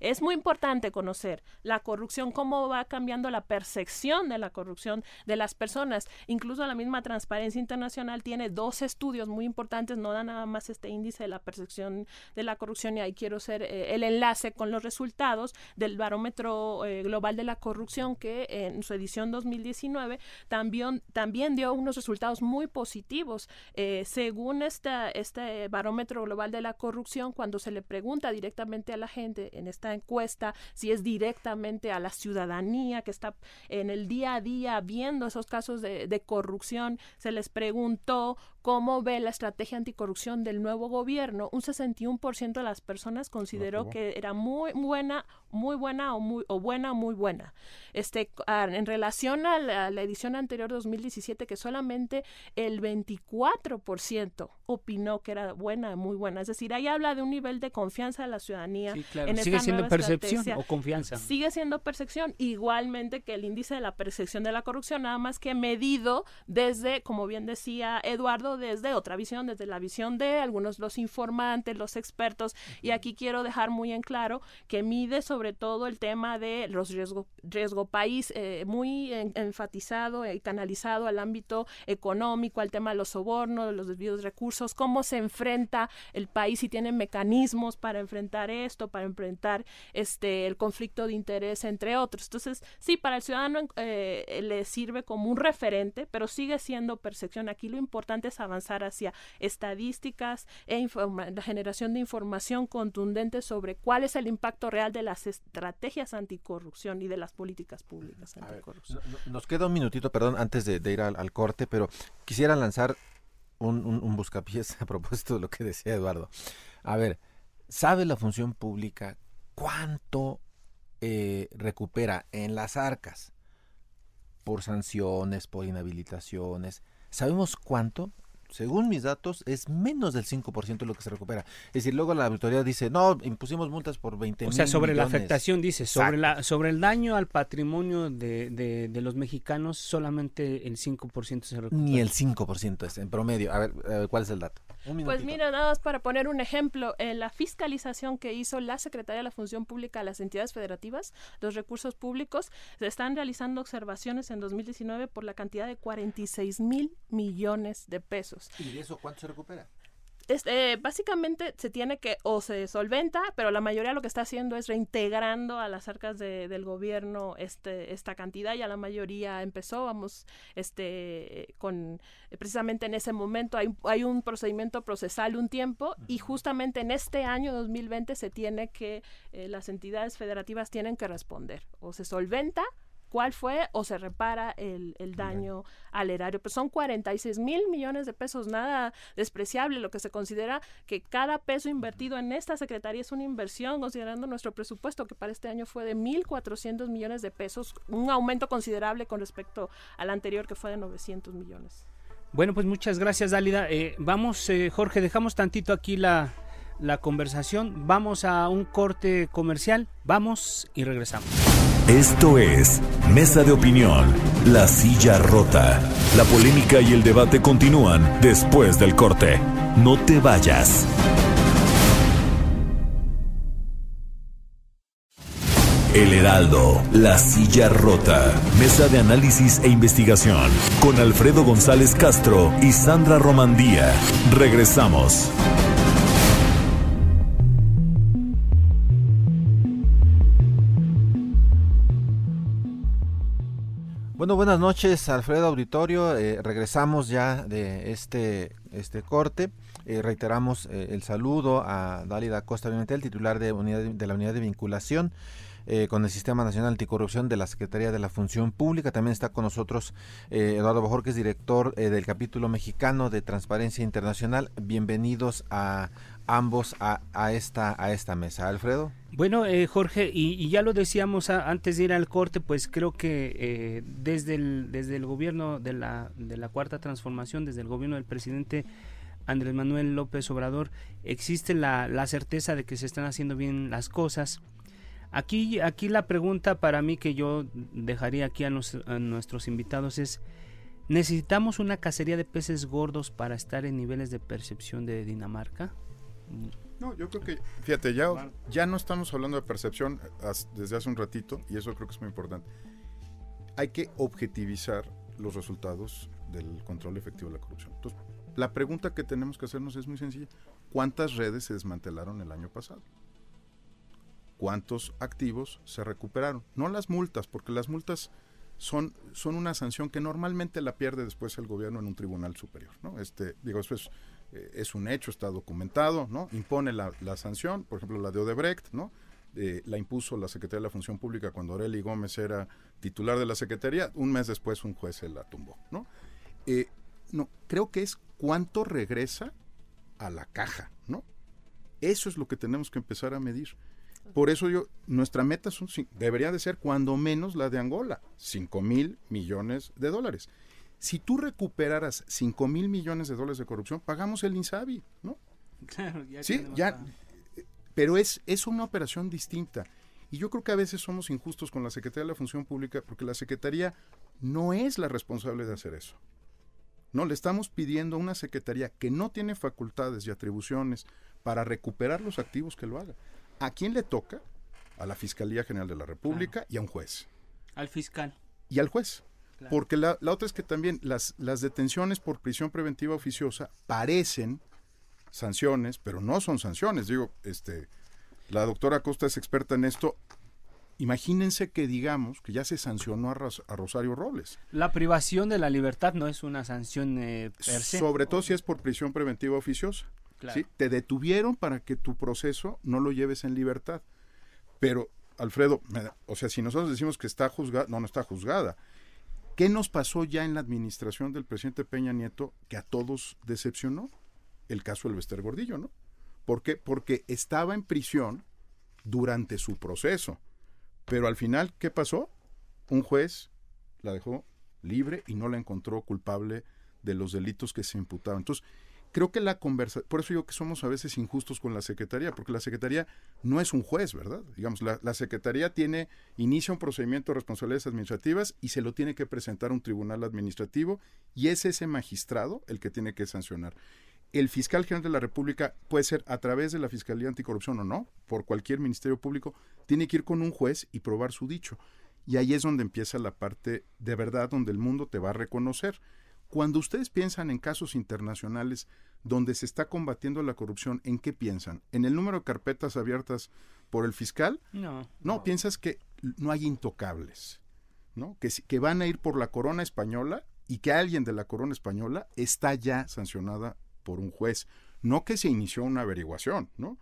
es muy importante conocer la corrupción, cómo va cambiando la percepción de la corrupción de las personas. Incluso la misma Transparencia Internacional tiene dos estudios muy importantes, no da nada más este índice de la percepción de la corrupción y ahí quiero hacer eh, el enlace con los resultados del barómetro eh, global de la corrupción que en su edición 2019 también, también dio unos resultados muy positivos. Eh, según esta, este barómetro global de la corrupción, cuando se le pregunta directamente a la gente en esta encuesta si es directamente a la ciudadanía que está en el día a día viendo esos casos de, de corrupción, se les preguntó cómo ve la estrategia anticorrupción del nuevo gobierno, un 61% de las personas consideró que era muy buena, muy buena o muy o buena muy buena. Este en relación a la, edición anterior 2017 que solamente el 24% opinó que era buena, muy buena. Es decir, ahí habla de un nivel de confianza de la ciudadanía en Sigue siendo percepción o confianza. Sigue siendo percepción igualmente que el índice de la percepción de la corrupción, nada más que medido desde, como bien decía Eduardo, desde otra visión, desde la visión de algunos los informantes, los expertos, y aquí quiero dejar muy en claro que mide sobre todo el tema de los riesgos riesgo país, eh, muy enfatizado y canalizado al ámbito económico, al tema de los sobornos, los desvíos de recursos, cómo se enfrenta el país y tiene mecanismos para enfrentar esto, para enfrentar este el conflicto de interés, entre otros. Entonces, sí, para el ciudadano eh, le sirve como un referente, pero sigue siendo percepción. Aquí lo importante es avanzar hacia estadísticas e la generación de información contundente sobre cuál es el impacto real de las estrategias anticorrupción y de las políticas públicas anticorrupción. nos queda un minutito, perdón, antes de, ir al, corte, pero quisiera lanzar un, un, buscapiés a propósito de lo que decía Eduardo. A ver, ¿sabe la función pública cuánto eh, recupera en las arcas por sanciones, por inhabilitaciones? ¿Sabemos cuánto? Según mis datos, es menos del 5% lo que se recupera. Es decir, luego la autoridad dice, no, impusimos multas por 20 O sea, sobre la afectación, dice, sobre, la, sobre el daño al patrimonio de, de, los mexicanos, solamente el 5% se recupera. Ni el 5% es en promedio. A ver, ¿cuál es el dato? Pues mira, nada más para poner un ejemplo, en la fiscalización que hizo la Secretaría de la Función Pública a las entidades federativas, los recursos públicos, se están realizando observaciones en 2019 por la cantidad de 46 mil millones de pesos. ¿Y de eso cuánto se recupera? Este, básicamente se tiene que o se solventa, pero la mayoría lo que está haciendo es reintegrando a las arcas del gobierno este, esta cantidad. Ya la mayoría empezó, vamos, este, con precisamente en ese momento hay, hay un procedimiento procesal un tiempo y justamente en este año 2020 se tiene que eh, las entidades federativas tienen que responder o se solventa cuál fue o se repara el, daño al erario. Pues son 46 mil millones de pesos, nada despreciable, lo que se considera que cada peso invertido en esta secretaría es una inversión, considerando nuestro presupuesto, que para este año fue de 1.400 millones de pesos, un aumento considerable con respecto al anterior, que fue de 900 millones. Bueno, pues muchas gracias, Dálida. Eh, vamos, eh, Jorge, dejamos tantito aquí la, la conversación. Vamos a un corte comercial. Vamos y regresamos. Esto es Mesa de Opinión, La Silla Rota. La polémica y el debate continúan después del corte. No te vayas. El Heraldo, La Silla Rota. Mesa de análisis e investigación. Con Alfredo González Castro y Sandra Romandía. Regresamos. Bueno, buenas noches, Alfredo Auditorio. Eh, regresamos ya de este, este corte. Eh, reiteramos eh, el saludo a Dálida Costa el titular de, unidad de la Unidad de Vinculación. con el Sistema Nacional Anticorrupción de la Secretaría de la Función Pública. También está con nosotros Eduardo Bojorquez, director del capítulo mexicano de Transparencia Internacional. Bienvenidos a ambos a, a, esta, a esta mesa. Alfredo. Bueno, eh, Jorge, y, ya lo decíamos antes de ir al corte, pues creo que eh, desde, el, desde el gobierno de la, de la Cuarta Transformación, desde el gobierno del presidente Andrés Manuel López Obrador, existe la, la certeza de que se están haciendo bien las cosas. Aquí, aquí la pregunta para mí que yo dejaría aquí a, a nuestros invitados es, ¿necesitamos una cacería de peces gordos para estar en niveles de percepción de Dinamarca? No, yo creo que, fíjate, ya, ya no estamos hablando de percepción desde hace un ratito, y eso creo que es muy importante. Hay que objetivizar los resultados del control efectivo de la corrupción. Entonces, la pregunta que tenemos que hacernos es muy sencilla. ¿Cuántas redes se desmantelaron el año pasado? ¿Cuántos activos se recuperaron? No las multas, porque las multas son, son una sanción que normalmente la pierde después el gobierno en un tribunal superior. ¿no? Este, digo, eso es eh, es un hecho, está documentado, ¿no? Impone la, sanción, por ejemplo, la de Odebrecht, ¿no? Eh, la impuso la Secretaría de la Función Pública cuando Aureli Gómez era titular de la Secretaría, un mes después un juez se la tumbó, ¿no? Eh, no, creo que es cuánto regresa a la caja, ¿no? Eso es lo que tenemos que empezar a medir. Por eso yo, nuestra meta son, debería de ser cuando menos la de Angola, 5 mil millones de dólares. Si tú recuperaras 5 mil millones de dólares de corrupción, pagamos el INSABI, ¿no? Claro, ya Sí, ya, pero es, es una operación distinta. Y yo creo que a veces somos injustos con la Secretaría de la Función Pública porque la Secretaría no es la responsable de hacer eso. No, le estamos pidiendo a una Secretaría que no tiene facultades y atribuciones para recuperar los activos que lo haga. ¿A quién le toca? A la Fiscalía General de la República y a un juez. Al fiscal. Y al juez. Claro. Porque la, la otra es que también las, las detenciones por prisión preventiva oficiosa parecen sanciones, pero no son sanciones. Digo, este, la doctora Costa es experta en esto. Imagínense que digamos que ya se sancionó a, Ros- a Rosario Robles. La privación de la libertad no es una sanción eh, per se. Sobre todo si es por prisión preventiva oficiosa. Claro. ¿sí? Te detuvieron para que tu proceso no lo lleves en libertad. Pero, Alfredo, me da- o sea, si nosotros decimos que está juzgada, no, no está juzgada. ¿Qué nos pasó ya en la administración del presidente Peña Nieto que a todos decepcionó? El caso del Bester Gordillo, ¿no? ¿Por qué? Porque estaba en prisión durante su proceso. Pero al final, ¿qué pasó? Un juez la dejó libre y no la encontró culpable de los delitos que se imputaban. Entonces, creo que la conversa, por eso digo que somos a veces injustos con la Secretaría, porque la Secretaría no es un juez, ¿verdad? Digamos, la, la Secretaría tiene, inicia un procedimiento de responsabilidades administrativas y se lo tiene que presentar a un tribunal administrativo y es ese magistrado el que tiene que sancionar. El fiscal general de la República puede ser a través de la Fiscalía Anticorrupción o no, por cualquier ministerio público, tiene que ir con un juez y probar su dicho. Y ahí es donde empieza la parte de verdad, donde el mundo te va a reconocer. Cuando ustedes piensan en casos internacionales donde se está combatiendo la corrupción, ¿en qué piensan? ¿En el número de carpetas abiertas por el fiscal? No. No, piensas que no hay intocables, ¿no? Que, que van a ir por la corona española y que alguien de la corona española está ya sancionada por un juez. No que se inició una averiguación, ¿no?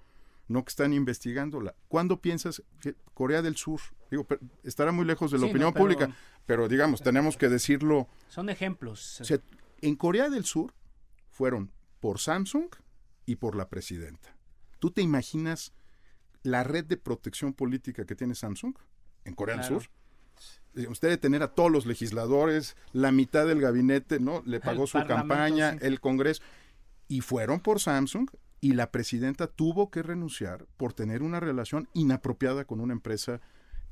No que están investigándola. ¿Cuándo piensas que Corea del Sur, digo, estará muy lejos de la Sí, no, opinión pero- pública, pero digamos, tenemos que decirlo. Son ejemplos. O sea, en Corea del Sur fueron por Samsung y por la presidenta. ¿Tú te imaginas la red de protección política que tiene Samsung en Corea Claro. del Sur? Eh, Usted de tener a todos los legisladores, la mitad del gabinete, ¿no? Le pagó su campaña, sí. el Congreso. Y fueron por Samsung y la presidenta tuvo que renunciar por tener una relación inapropiada con una empresa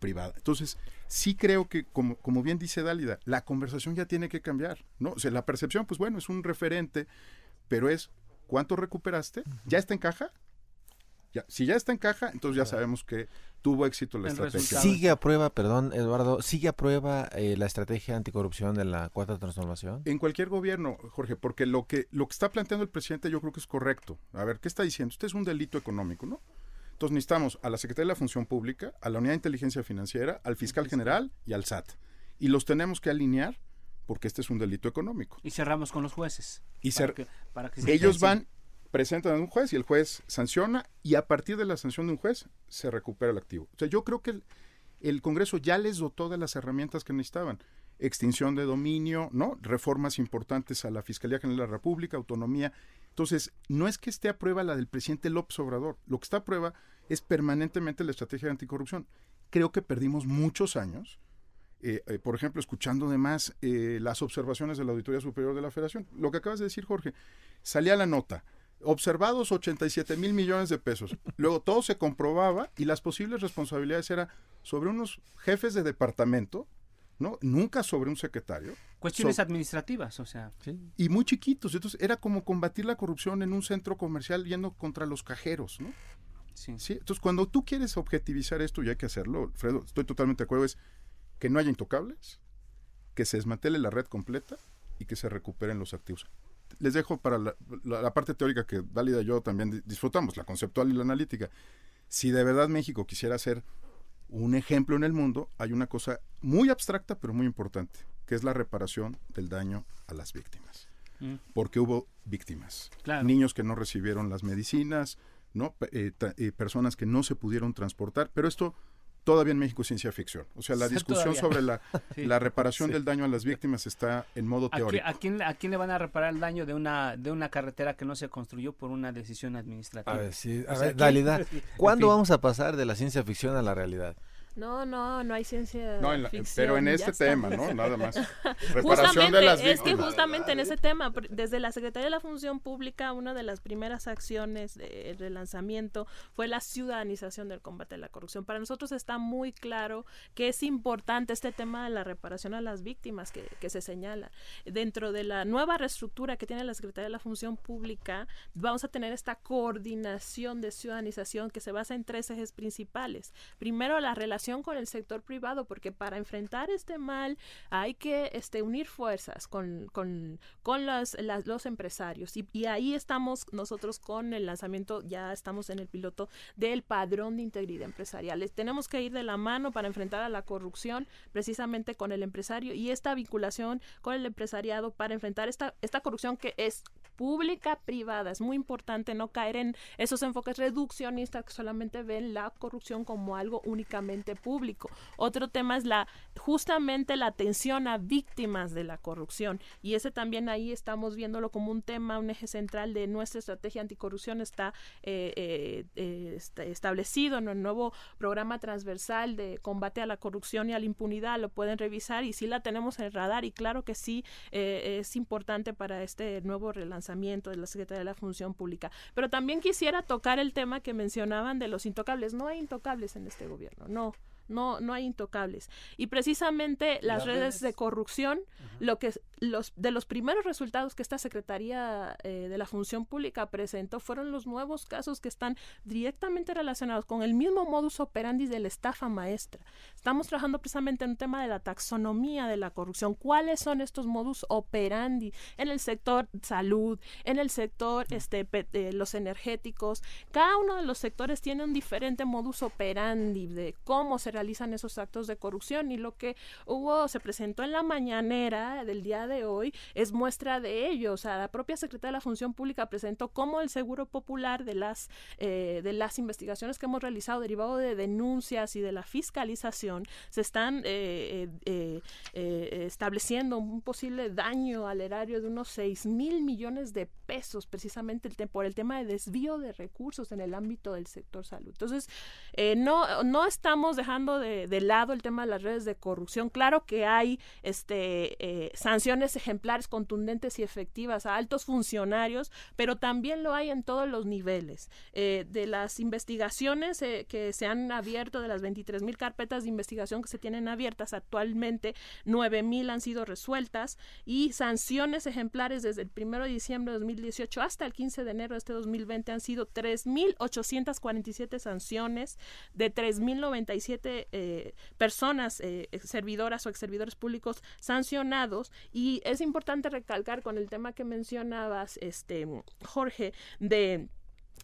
privada. Entonces, sí creo que, como, como bien dice Dálida, la conversación ya tiene que cambiar, ¿no? O sea, la percepción, pues bueno, es un referente, pero es, ¿cuánto recuperaste? ¿Ya está en caja? Ya, si ya está en caja, entonces ya sabemos que tuvo éxito la El estrategia. resultado. ¿Sigue a prueba, perdón, Eduardo, sigue a prueba eh, la estrategia anticorrupción de la cuarta transformación? En cualquier gobierno, Jorge, porque lo que, lo que está planteando el presidente yo creo que es correcto. A ver, ¿qué está diciendo? Usted es un delito económico, ¿no? Entonces necesitamos a la Secretaría de la Función Pública, a la Unidad de Inteligencia Financiera, al Fiscal General y al SAT. Y los tenemos que alinear porque este es un delito económico. Y cerramos con los jueces. Y para cer- que- para que se Ellos van, presentan a un juez y el juez sanciona y a partir de la sanción de un juez se recupera el activo. O sea, yo creo que el, el Congreso ya les dotó de las herramientas que necesitaban. Extinción de dominio, ¿no? Reformas importantes a la Fiscalía General de la República, autonomía. Entonces, no es que esté a prueba la del presidente López Obrador. Lo que está a prueba es permanentemente la estrategia de anticorrupción. Creo que perdimos muchos años eh, eh, por ejemplo, escuchando además eh, las observaciones de la Auditoría Superior de la Federación. Lo que acabas de decir, Jorge, salía la nota. Observados 87 mil millones de pesos. Luego todo se comprobaba y las posibles responsabilidades eran sobre unos jefes de departamento, ¿no? Nunca sobre un secretario. Cuestiones So- administrativas, o sea. y muy chiquitos. Entonces era como combatir la corrupción en un centro comercial yendo contra los cajeros, ¿no? Sí. Sí, entonces cuando tú quieres objetivizar esto y hay que hacerlo, Alfredo, estoy totalmente de acuerdo, es que no haya intocables, que se desmantele la red completa y que se recuperen los activos. Les dejo para la, la- la parte teórica que Dálida y yo también di- disfrutamos, la conceptual y la analítica. Si de verdad México quisiera ser un ejemplo en el mundo, hay una cosa muy abstracta pero muy importante, que es la reparación del daño a las víctimas. Mm. Porque hubo víctimas. Claro. Niños que no recibieron las medicinas, ¿no? Eh, eh, personas que no se pudieron transportar, pero esto todavía en México es ciencia ficción. O sea, la discusión Todavía. sobre la, Sí. la reparación del daño a las víctimas está en modo ¿A, qui- teórico. a quién, ¿A quién le van a reparar el daño de una, de una carretera que no se construyó por una decisión administrativa? A ver, sí, a O sea, ver, ¿quién- Dalida, En ¿cuándo fin. vamos a pasar de la ciencia ficción a la realidad? No, no, no hay ciencia No, en la- ficción, pero en este tema. ¿no? Nada más. Reparación Justamente, de las es que víctimas. justamente en ese tema, desde la Secretaría de la Función Pública, una de las primeras acciones de relanzamiento fue la ciudadanización del combate a la corrupción. Para nosotros está muy claro que es importante este tema de la reparación a las víctimas que, que se señala. Dentro de la nueva reestructura que tiene la Secretaría de la Función Pública, vamos a tener esta coordinación de ciudadanización que se basa en tres ejes principales. Primero, la relación con el sector privado, porque para enfrentar este mal hay que este, unir fuerzas con, con, con las, los empresarios. Y, ahí estamos nosotros con el lanzamiento, ya estamos en el piloto del padrón de integridad empresarial. Tenemos que ir de la mano para enfrentar a la corrupción precisamente con el empresario y esta vinculación con el empresariado para enfrentar esta, esta corrupción que es pública privada. Es muy importante no caer en esos enfoques reduccionistas que solamente ven la corrupción como algo únicamente público. Otro tema es la justamente la atención a víctimas de la corrupción y ese también ahí estamos viéndolo como un tema, un eje central de nuestra estrategia anticorrupción está eh, eh, eh, establecido en el nuevo programa transversal de combate a la corrupción y a la impunidad. Lo pueden revisar y sí la tenemos en radar y claro que sí es importante para este nuevo relanzamiento de la Secretaría de la Función Pública. Pero también quisiera tocar el tema que mencionaban de los intocables. No hay intocables en este gobierno, no. No, no hay intocables. Y precisamente las, Las redes, redes. de corrupción, lo que los de los primeros resultados que esta Secretaría eh, de la Función Pública presentó fueron los nuevos casos que están directamente relacionados con el mismo modus operandi de la estafa maestra. Estamos trabajando precisamente en un tema de la taxonomía de la corrupción. ¿Cuáles son estos modus operandi en el sector salud, en el sector este, pe- eh, los energéticos? Cada uno de los sectores tiene un diferente modus operandi de cómo se realizan esos actos de corrupción y lo que hubo, se presentó en la mañanera del día de hoy es muestra de ello. O sea, la propia Secretaría de la Función Pública presentó cómo el Seguro Popular de las, eh, de las investigaciones que hemos realizado derivado de denuncias y de la fiscalización se están eh, eh, eh, eh, estableciendo un posible daño al erario de unos 6 mil millones de pesos precisamente el por el tema de desvío de recursos en el ámbito del sector salud. Entonces, eh, no, no estamos dejando de, lado el tema de las redes de corrupción. Claro que hay este, eh, sanciones ejemplares, contundentes y efectivas a altos funcionarios, pero también lo hay en todos los niveles. Eh, de las investigaciones eh, que se han abierto, de las 23 mil carpetas de investigación que se tienen abiertas actualmente, 9 mil han sido resueltas y sanciones ejemplares desde el 1 de diciembre de 2018 hasta el 15 de enero de este 2020 han sido 3.847 sanciones de 3.097 eh, personas, eh, servidoras o exservidores públicos sancionados. Y es importante recalcar con el tema que mencionabas, este Jorge, de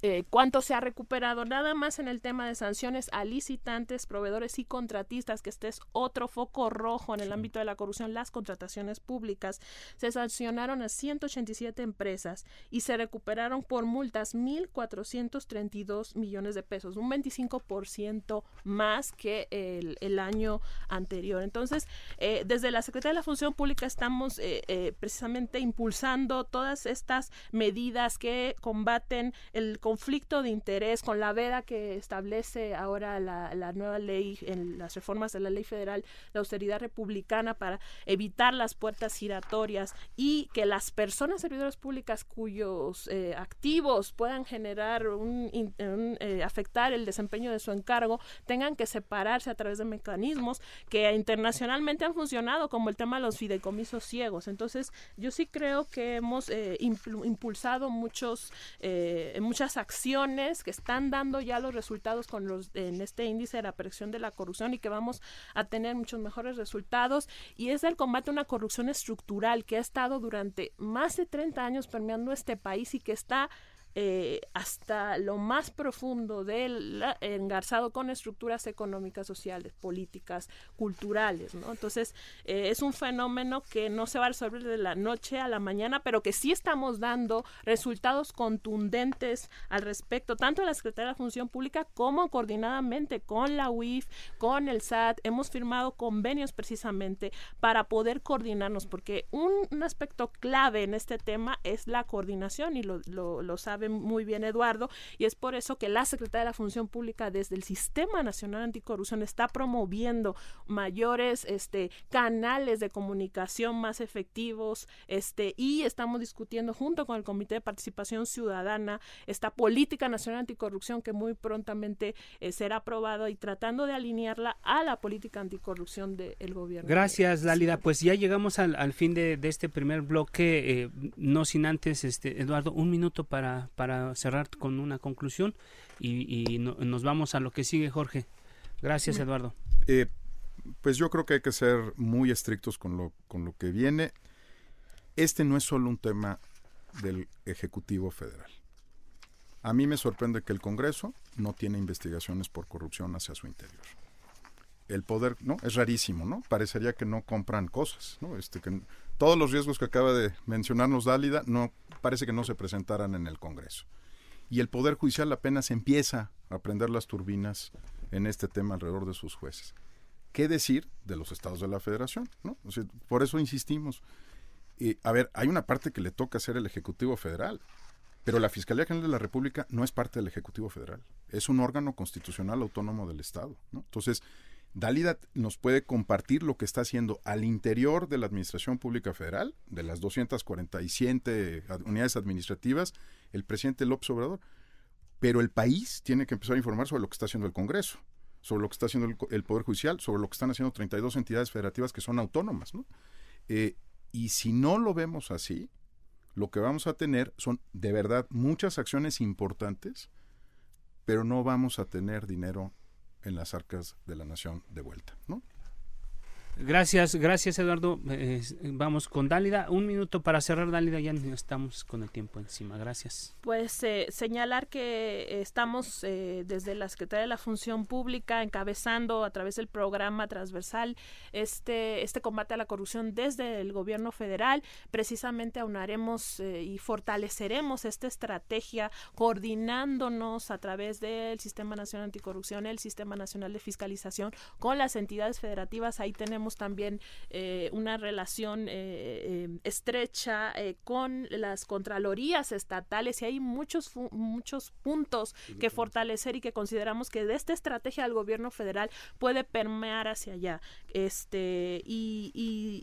eh, cuánto se ha recuperado nada más en el tema de sanciones a licitantes, proveedores y contratistas, que este es otro foco rojo en el ámbito de la corrupción, las contrataciones públicas. Se sancionaron a 187 empresas y se recuperaron por multas 1.432 millones de pesos, un 25% más que el, el año anterior. Entonces, eh, desde la Secretaría de la Función Pública estamos eh, eh, precisamente impulsando todas estas medidas que combaten el conflicto de interés con la veda que establece ahora la, nueva ley en las reformas de la ley federal de austeridad republicana para evitar las puertas giratorias y que las personas servidoras públicas cuyos eh, activos puedan generar un, eh, afectar el desempeño de su encargo tengan que separarse a través de mecanismos que internacionalmente han funcionado como el tema de los fideicomisos ciegos. Entonces yo sí creo que hemos eh, impulsado muchos eh, acciones que están dando ya los resultados con los en este índice de la percepción de la corrupción y que vamos a tener muchos mejores resultados. Y es el combate a una corrupción estructural que ha estado durante más de 30 años permeando este país y que está eh, hasta lo más profundo del engarzado con estructuras económicas, sociales, políticas, culturales. Entonces, eh, es un fenómeno que no se va a resolver de la noche a la mañana, pero que sí estamos dando resultados contundentes al respecto, tanto en la Secretaría de la Función Pública como coordinadamente con la UIF, con el SAT. Hemos firmado convenios precisamente para poder coordinarnos, porque un, aspecto clave en este tema es la coordinación y lo, lo, sabe muy bien Eduardo, y es por eso que la Secretaría de la Función Pública desde el Sistema Nacional Anticorrupción está promoviendo mayores este, canales de comunicación más efectivos este, y estamos discutiendo junto con el Comité de Participación Ciudadana esta política nacional anticorrupción que muy prontamente eh, será aprobada y tratando de alinearla a la política anticorrupción del gobierno. Gracias, Lálida. Pues ya llegamos al, fin de, este primer bloque, eh, no sin antes, este, Eduardo, un minuto para, para cerrar con una conclusión y, nos vamos a lo que sigue, Jorge. Gracias, Eduardo. Eh, pues yo creo que hay que ser muy estrictos con lo, con lo que viene. Este no es solo un tema del Ejecutivo Federal. A mí me sorprende que el Congreso no tiene investigaciones por corrupción hacia su interior. El poder, ¿no? Es rarísimo, ¿no? Parecería que no compran cosas, ¿no? Este, que todos los riesgos que acaba de mencionarnos Dálida no parece que no se presentaran en el Congreso. Y el Poder Judicial apenas empieza a prender las turbinas en este tema alrededor de sus jueces. ¿Qué decir de los estados de la federación? ¿no? por eso insistimos. a ver, hay una parte que le toca hacer el Ejecutivo Federal, pero la Fiscalía General de la República no es parte del Ejecutivo Federal, es un órgano constitucional autónomo del Estado. Entonces, Dalida nos puede compartir lo que está haciendo al interior de la Administración Pública Federal, de las 247 unidades administrativas, el presidente López Obrador, pero el país tiene que empezar a informar sobre lo que está haciendo el Congreso, sobre lo que está haciendo el, Poder Judicial, sobre lo que están haciendo 32 entidades federativas que son autónomas. ¿no? Eh, y si no lo vemos así, lo que vamos a tener son de verdad muchas acciones importantes, pero no vamos a tener dinero en las arcas de la nación de vuelta, ¿no? Gracias, gracias Eduardo. Eh, vamos con Dálida. Un minuto para cerrar, Dálida, ya estamos con el tiempo encima. Gracias. Pues eh, señalar que estamos eh, desde la Secretaría de la Función Pública encabezando a través del programa transversal este, este combate a la corrupción desde el gobierno federal. Precisamente aunaremos y fortaleceremos esta estrategia coordinándonos a través del Sistema Nacional Anticorrupción, el Sistema Nacional de Fiscalización con las entidades federativas. Ahí tenemos también eh, una relación eh, eh, estrecha con las contralorías estatales y hay muchos, muchos puntos que fortalecer y que consideramos que de esta estrategia del gobierno federal puede permear hacia allá. Este, y,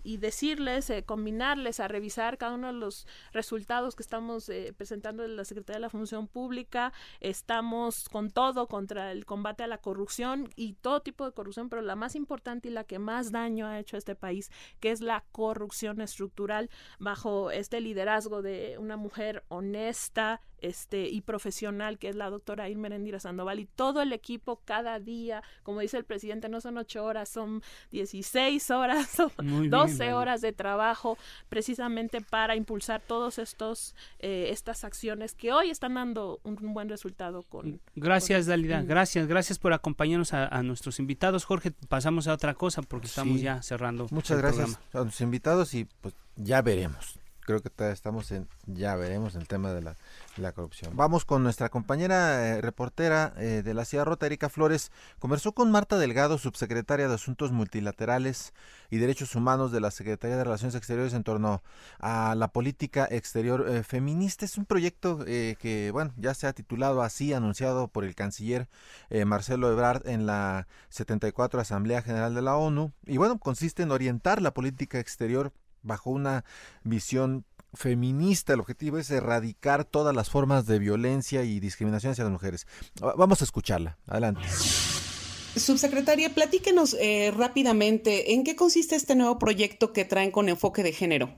y, decirles, combinarles a revisar cada uno de los resultados que estamos presentando en la Secretaría de la Función Pública. Estamos con todo contra el combate a la corrupción y todo tipo de corrupción, pero la más importante y la que más ha hecho este país, que es la corrupción estructural bajo este liderazgo de una mujer honesta, este, y profesional que es la doctora Irma Erendira Sandoval y todo el equipo cada día, como dice el presidente, no son ocho horas, son 16 horas, son 12 horas de trabajo precisamente para impulsar todos estos eh, estas acciones que hoy están dando un, buen resultado con gracias Dalida, gracias, gracias por acompañarnos a, nuestros invitados, Jorge, pasamos a otra cosa porque estamos ya cerrando. Muchas gracias a los invitados y pues ya veremos creo que estamos en, ya veremos el tema de la, corrupción. Vamos con nuestra compañera eh, reportera eh, de la Sierra Rota, Erika Flores. Conversó con Marta Delgado, subsecretaria de Asuntos Multilaterales y Derechos Humanos de la Secretaría de Relaciones Exteriores en torno a la política exterior eh, feminista. Es un proyecto que, bueno, ya se ha titulado así, anunciado por el canciller Marcelo Ebrard en la 74 Asamblea General de la ONU. Y bueno, consiste en orientar la política exterior bajo una visión feminista. El objetivo es erradicar todas las formas de violencia y discriminación hacia las mujeres. Vamos a escucharla. Adelante. Subsecretaria, platíquenos eh, rápidamente en qué consiste este nuevo proyecto que traen con enfoque de género.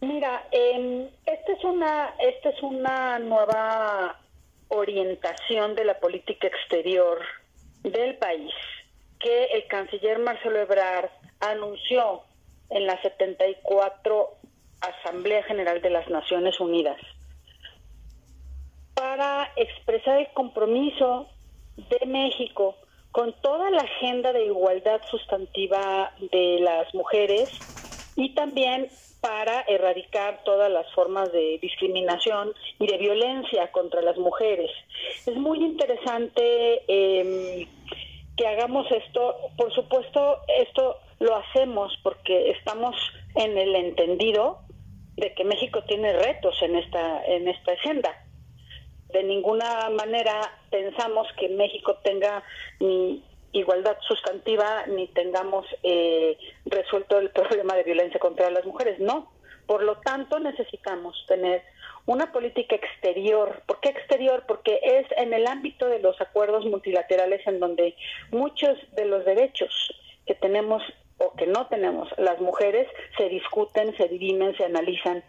Mira, eh, esta es una esta es una nueva orientación de la política exterior del país que el canciller Marcelo Ebrard anunció en la 74 Asamblea General de las Naciones Unidas para expresar el compromiso de México con toda la agenda de igualdad sustantiva de las mujeres y también para erradicar todas las formas de discriminación y de violencia contra las mujeres. Es muy interesante eh, que hagamos esto. Por supuesto, esto lo hacemos porque estamos en el entendido de que México tiene retos en esta en esta agenda. De ninguna manera pensamos que México tenga ni igualdad sustantiva ni tengamos eh, resuelto el problema de violencia contra las mujeres. No. Por lo tanto, necesitamos tener una política exterior. ¿Por qué exterior? Porque es en el ámbito de los acuerdos multilaterales en donde muchos de los derechos que tenemos o que no tenemos las mujeres se discuten, se dirimen, se analizan.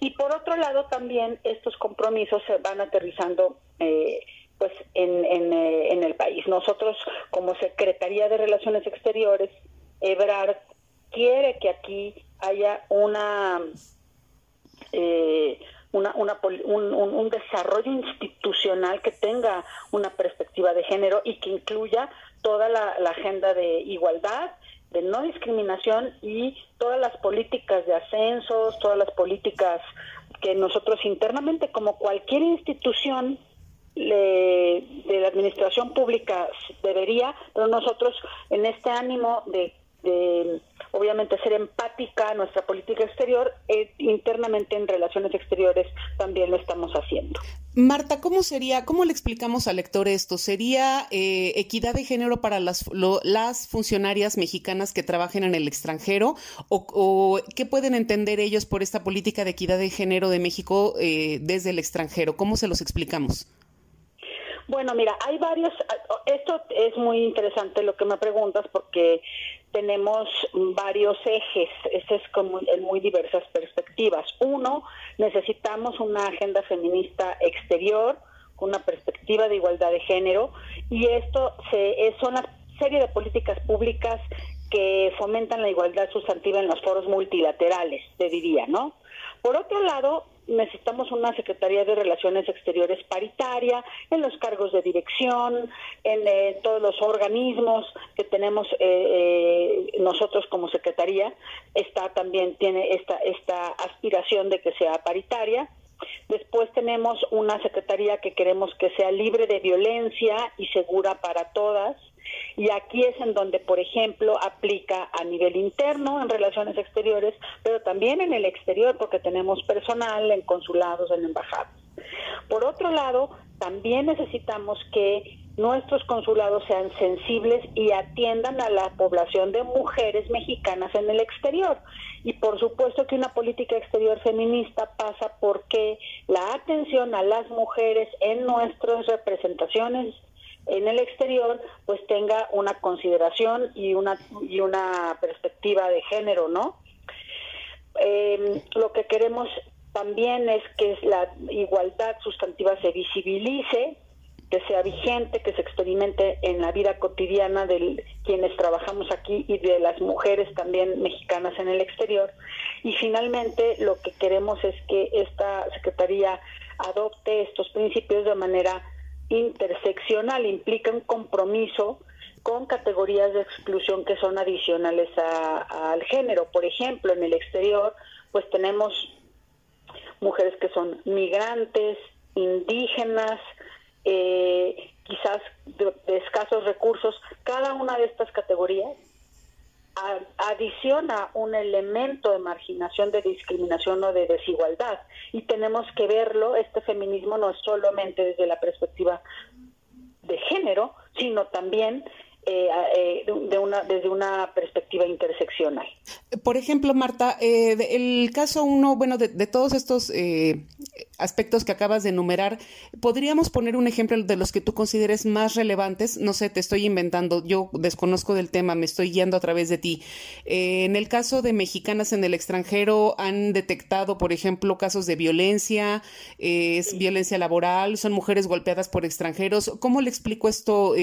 Y por otro lado también estos compromisos se van aterrizando eh, pues en, eh, en, el país. Nosotros como Secretaría de Relaciones Exteriores, Ebrard quiere que aquí haya una, eh, una, un, desarrollo institucional que tenga una perspectiva de género y que incluya toda la, agenda de igualdad, de no discriminación y todas las políticas de ascensos, todas las políticas que nosotros internamente, como cualquier institución de la administración pública debería, pero nosotros en este ánimo de, obviamente ser empática a nuestra política exterior, eh, internamente en relaciones exteriores también lo estamos haciendo. Marta, ¿cómo sería, cómo le explicamos al lector esto? ¿Sería eh, equidad de género para las, las funcionarias mexicanas que trabajen en el extranjero? ¿O, qué pueden entender ellos por esta política de equidad de género de México eh, desde el extranjero? ¿Cómo se los explicamos? Bueno, mira, hay varios, esto es muy interesante lo que me preguntas porque tenemos varios ejes, este es como en muy diversas perspectivas. Uno, necesitamos una agenda feminista exterior con una perspectiva de igualdad de género y esto se, es una serie de políticas públicas que fomentan la igualdad sustantiva en los foros multilaterales, te diría, ¿no? Por otro lado, necesitamos una Secretaría de Relaciones Exteriores paritaria en los cargos de dirección, en eh, todos los organismos que tenemos eh, eh, nosotros como Secretaría. Está también tiene esta esta aspiración de que sea paritaria. Después tenemos una secretaría que queremos que sea libre de violencia y segura para todas. Y aquí es en donde, por ejemplo, aplica a nivel interno en relaciones exteriores, pero también en el exterior, porque tenemos personal en consulados, en embajadas. Por otro lado, también necesitamos que nuestros consulados sean sensibles y atiendan a la población de mujeres mexicanas en el exterior. Y por supuesto que una política exterior feminista pasa porque la atención a las mujeres en nuestras representaciones en el exterior pues tenga una consideración y una y una perspectiva de género no em, lo que queremos también es que la igualdad sustantiva se visibilice que sea vigente, que se experimente en la vida cotidiana de quienes trabajamos aquí y de las mujeres también mexicanas en el exterior. Y finalmente lo que queremos es que esta Secretaría adopte estos principios de manera interseccional, implica un compromiso con categorías de exclusión que son adicionales al género. Por ejemplo, en el exterior, pues tenemos mujeres que son migrantes, indígenas, eh, quizás de, escasos recursos. Cada una de estas categorías adiciona un elemento de marginación, de discriminación o de desigualdad. Y tenemos que verlo, este feminismo no es solamente desde la perspectiva de género, sino también eh, eh, de una, desde una perspectiva interseccional. Por ejemplo, Marta, eh, el caso uno, bueno, de, todos estos aspectos que acabas de enumerar, ¿podríamos poner un ejemplo de los que tú consideres más relevantes? No sé, te estoy inventando, yo desconozco del tema, me estoy guiando a través de ti. en el caso de mexicanas en el extranjero, ¿han detectado, por ejemplo, casos de violencia, es violencia laboral, son mujeres golpeadas por extranjeros? ¿Cómo le explico esto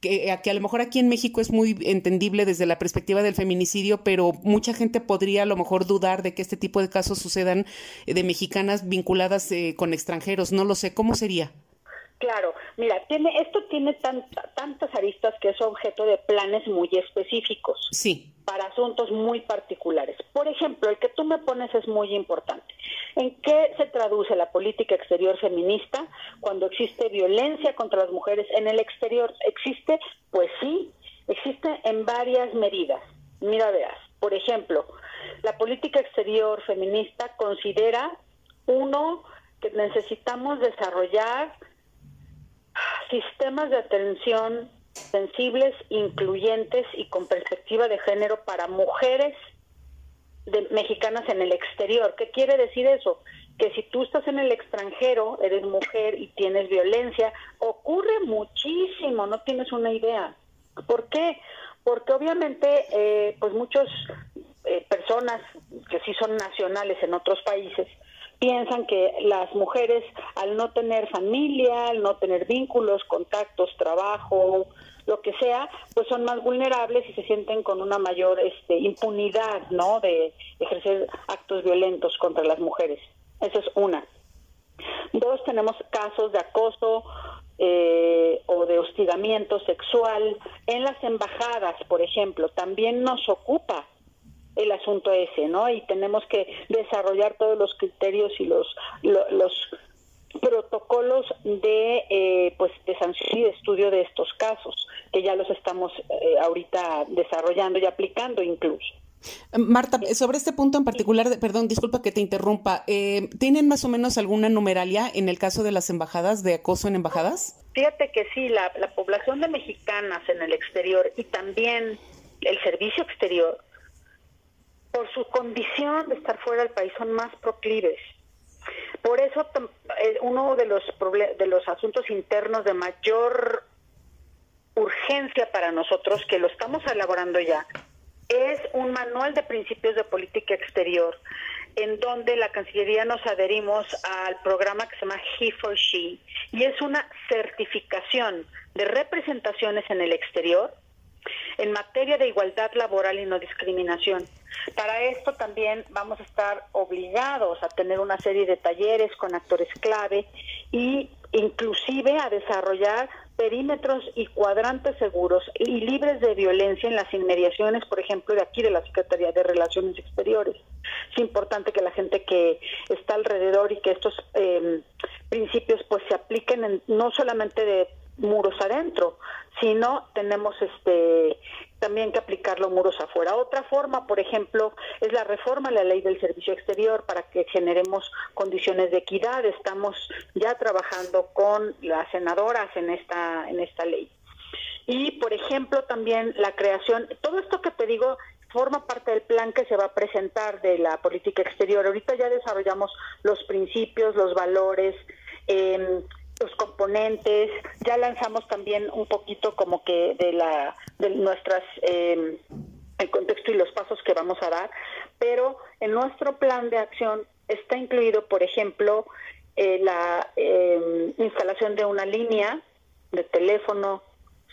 que, a que a lo mejor aquí en México es muy entendible desde la perspectiva del feminicidio, pero mucha gente podría a lo mejor dudar de que este tipo de casos sucedan eh, de mexicanas vinculadas eh, con extranjeros. No lo sé, ¿cómo sería? Claro, mira, tiene esto tiene tantas aristas que es objeto de planes muy específicos. Sí. Para asuntos muy particulares. Por ejemplo, el que tú me pones es muy importante. ¿En qué se traduce la política exterior feminista cuando existe violencia contra las mujeres en el exterior? ¿Existe? Pues sí, existe en varias medidas. Mira, veas. Por ejemplo, la política exterior feminista considera, uno, necesitamos desarrollar sistemas de atención sensibles, incluyentes y con perspectiva de género para mujeres de, mexicanas en el exterior. ¿Qué quiere decir eso? Que si tú estás en el extranjero, eres mujer y tienes violencia, ocurre muchísimo, no tienes una idea. ¿Por qué? Porque obviamente, eh, pues muchas eh, personas que sí son nacionales en otros países, piensan que las mujeres al no tener familia, al no tener vínculos, contactos, trabajo, lo que sea, pues son más vulnerables y se sienten con una mayor este, impunidad, ¿no? De ejercer actos violentos contra las mujeres. Eso es una. Dos, tenemos casos de acoso eh, o de hostigamiento sexual en las embajadas, por ejemplo. También nos ocupa el asunto ese, ¿no? Y tenemos que desarrollar todos los criterios y los los protocolos de eh, pues de sanción y de estudio de estos casos que ya los estamos eh, ahorita desarrollando y aplicando incluso. Marta, sobre este punto en particular, perdón, disculpa que te interrumpa, eh, ¿tienen más o menos alguna numeralia en el caso de las embajadas, de acoso en embajadas? Fíjate que sí, la, la población de mexicanas en el exterior y también el servicio exterior por su condición de estar fuera del país son más proclives. Por eso eh, uno de los de los asuntos internos de mayor urgencia para nosotros que lo estamos elaborando ya es un manual de principios de política exterior en donde la Cancillería nos adherimos al programa que se llama He for She y es una certificación de representaciones en el exterior en materia de igualdad laboral y no discriminación. Para esto también vamos a estar obligados a tener una serie de talleres con actores clave y inclusive a desarrollar perímetros y cuadrantes seguros y libres de violencia en las inmediaciones, por ejemplo, de aquí de la Secretaría de Relaciones Exteriores. Es importante que la gente que está alrededor y que estos eh, principios pues se apliquen en, no solamente de muros adentro, sino tenemos este también que aplicarlo muros afuera. Otra forma, por ejemplo, es la reforma a la ley del servicio exterior para que generemos condiciones de equidad. Estamos ya trabajando con las senadoras en esta en esta ley. Y, por ejemplo, también la creación, todo esto que te digo forma parte del plan que se va a presentar de la política exterior. Ahorita ya desarrollamos los principios, los valores, eh, los componentes, ya lanzamos también un poquito como que de la de nuestras eh, el contexto y los pasos que vamos a dar, pero en nuestro plan de acción está incluido, por ejemplo, eh, la eh, instalación de una línea de teléfono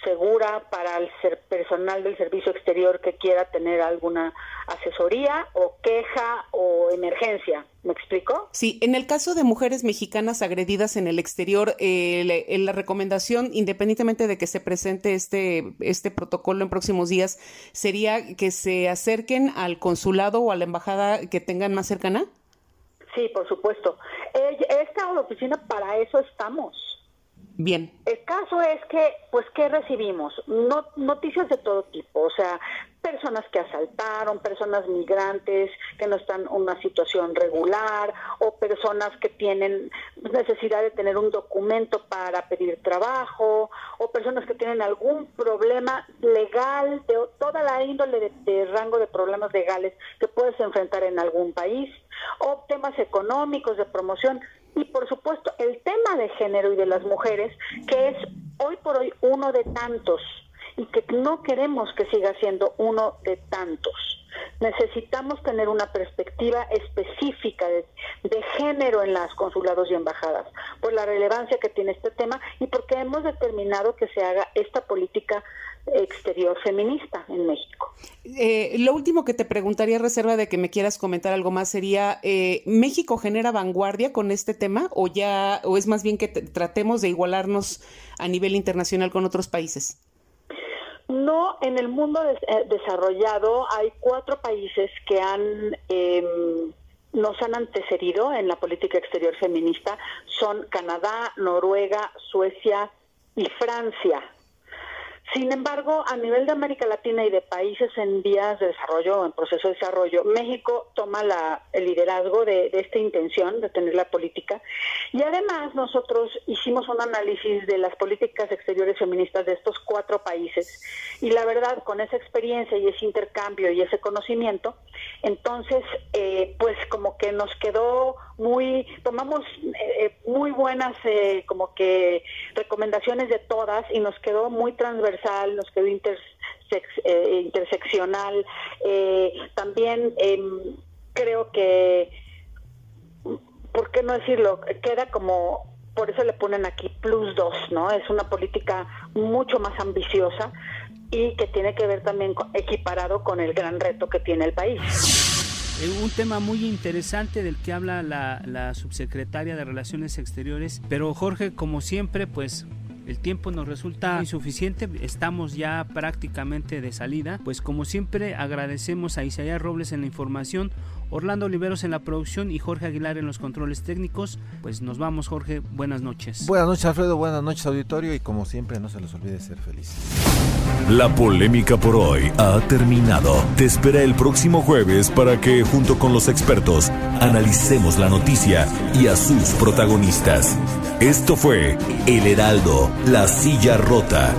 segura para el personal del servicio exterior que quiera tener alguna asesoría o queja o emergencia. ¿Me explico? Sí, en el caso de mujeres mexicanas agredidas en el exterior, eh, la, recomendación, independientemente de que se presente este, este protocolo en próximos días, sería que se acerquen al consulado o a la embajada que tengan más cercana. Sí, por supuesto. Esta oficina para eso estamos Bien. El caso es que, pues, ¿qué recibimos? No, noticias de todo tipo, o sea, personas que asaltaron, personas migrantes que no están en una situación regular o personas que tienen necesidad de tener un documento para pedir trabajo o personas que tienen algún problema legal, de toda la índole de rango de problemas legales que puedes enfrentar en algún país o temas económicos de promoción y por supuesto el tema de género y de las mujeres, que es hoy por hoy uno de tantos y que no queremos que siga siendo uno de tantos. Necesitamos tener una perspectiva específica de, género en las consulados y embajadas, por la relevancia que tiene este tema y porque hemos determinado que se haga esta política exterior feminista en México. Eh, lo último que te preguntaría, reserva de que me quieras comentar algo más, sería, eh, ¿México genera vanguardia con este tema o ya, o es más bien que tratemos de igualarnos a nivel internacional con otros países? No, en el mundo eh, desarrollado hay cuatro países que han em, nos han antecedido en la política exterior feminista. Son Canadá, Noruega, Suecia y Francia. Sin embargo, a nivel de América Latina y de países en vías de desarrollo, en proceso de desarrollo, México toma la, el liderazgo de, esta intención de tener la política. Y además nosotros hicimos un análisis de las políticas exteriores feministas de estos cuatro países. Y la verdad, con esa experiencia y ese intercambio y ese conocimiento, entonces, eh, pues como que nos quedó muy, tomamos eh, muy buenas eh, como que recomendaciones de todas y nos quedó muy transversal, nos quedó eh, interseccional. Eh, también em, creo que, ¿por qué no decirlo? Queda como por eso le ponen aquí plus dos, ¿no? Es una política mucho más ambiciosa y que tiene que ver también equiparado con el gran reto que tiene el país. Eh, un tema muy interesante del que habla la, la subsecretaria de Relaciones Exteriores, pero Jorge, como siempre, pues el tiempo nos resulta insuficiente, estamos ya prácticamente de salida, pues como siempre agradecemos a Isaías Robles en la información, Orlando Oliveros en la producción y Jorge Aguilar en los controles técnicos. Pues nos vamos Jorge, buenas noches. Buenas noches Alfredo, buenas noches auditorio y como siempre no se les olvide ser felices. La polémica por hoy ha terminado. Te espera el próximo jueves para que junto con los expertos analicemos la noticia y a sus protagonistas. Esto fue El Heraldo, la silla rota.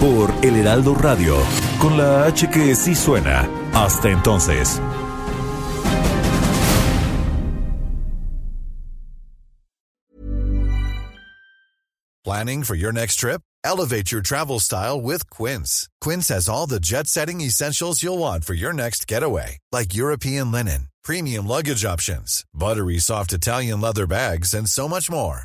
Por El Heraldo Radio, con la H que sí suena. Hasta entonces. Planning for your next trip? Elevate your travel style with Quince. Quince has all the jet setting essentials you'll want for your next getaway, like European linen, premium luggage options, buttery soft Italian leather bags, and so much more.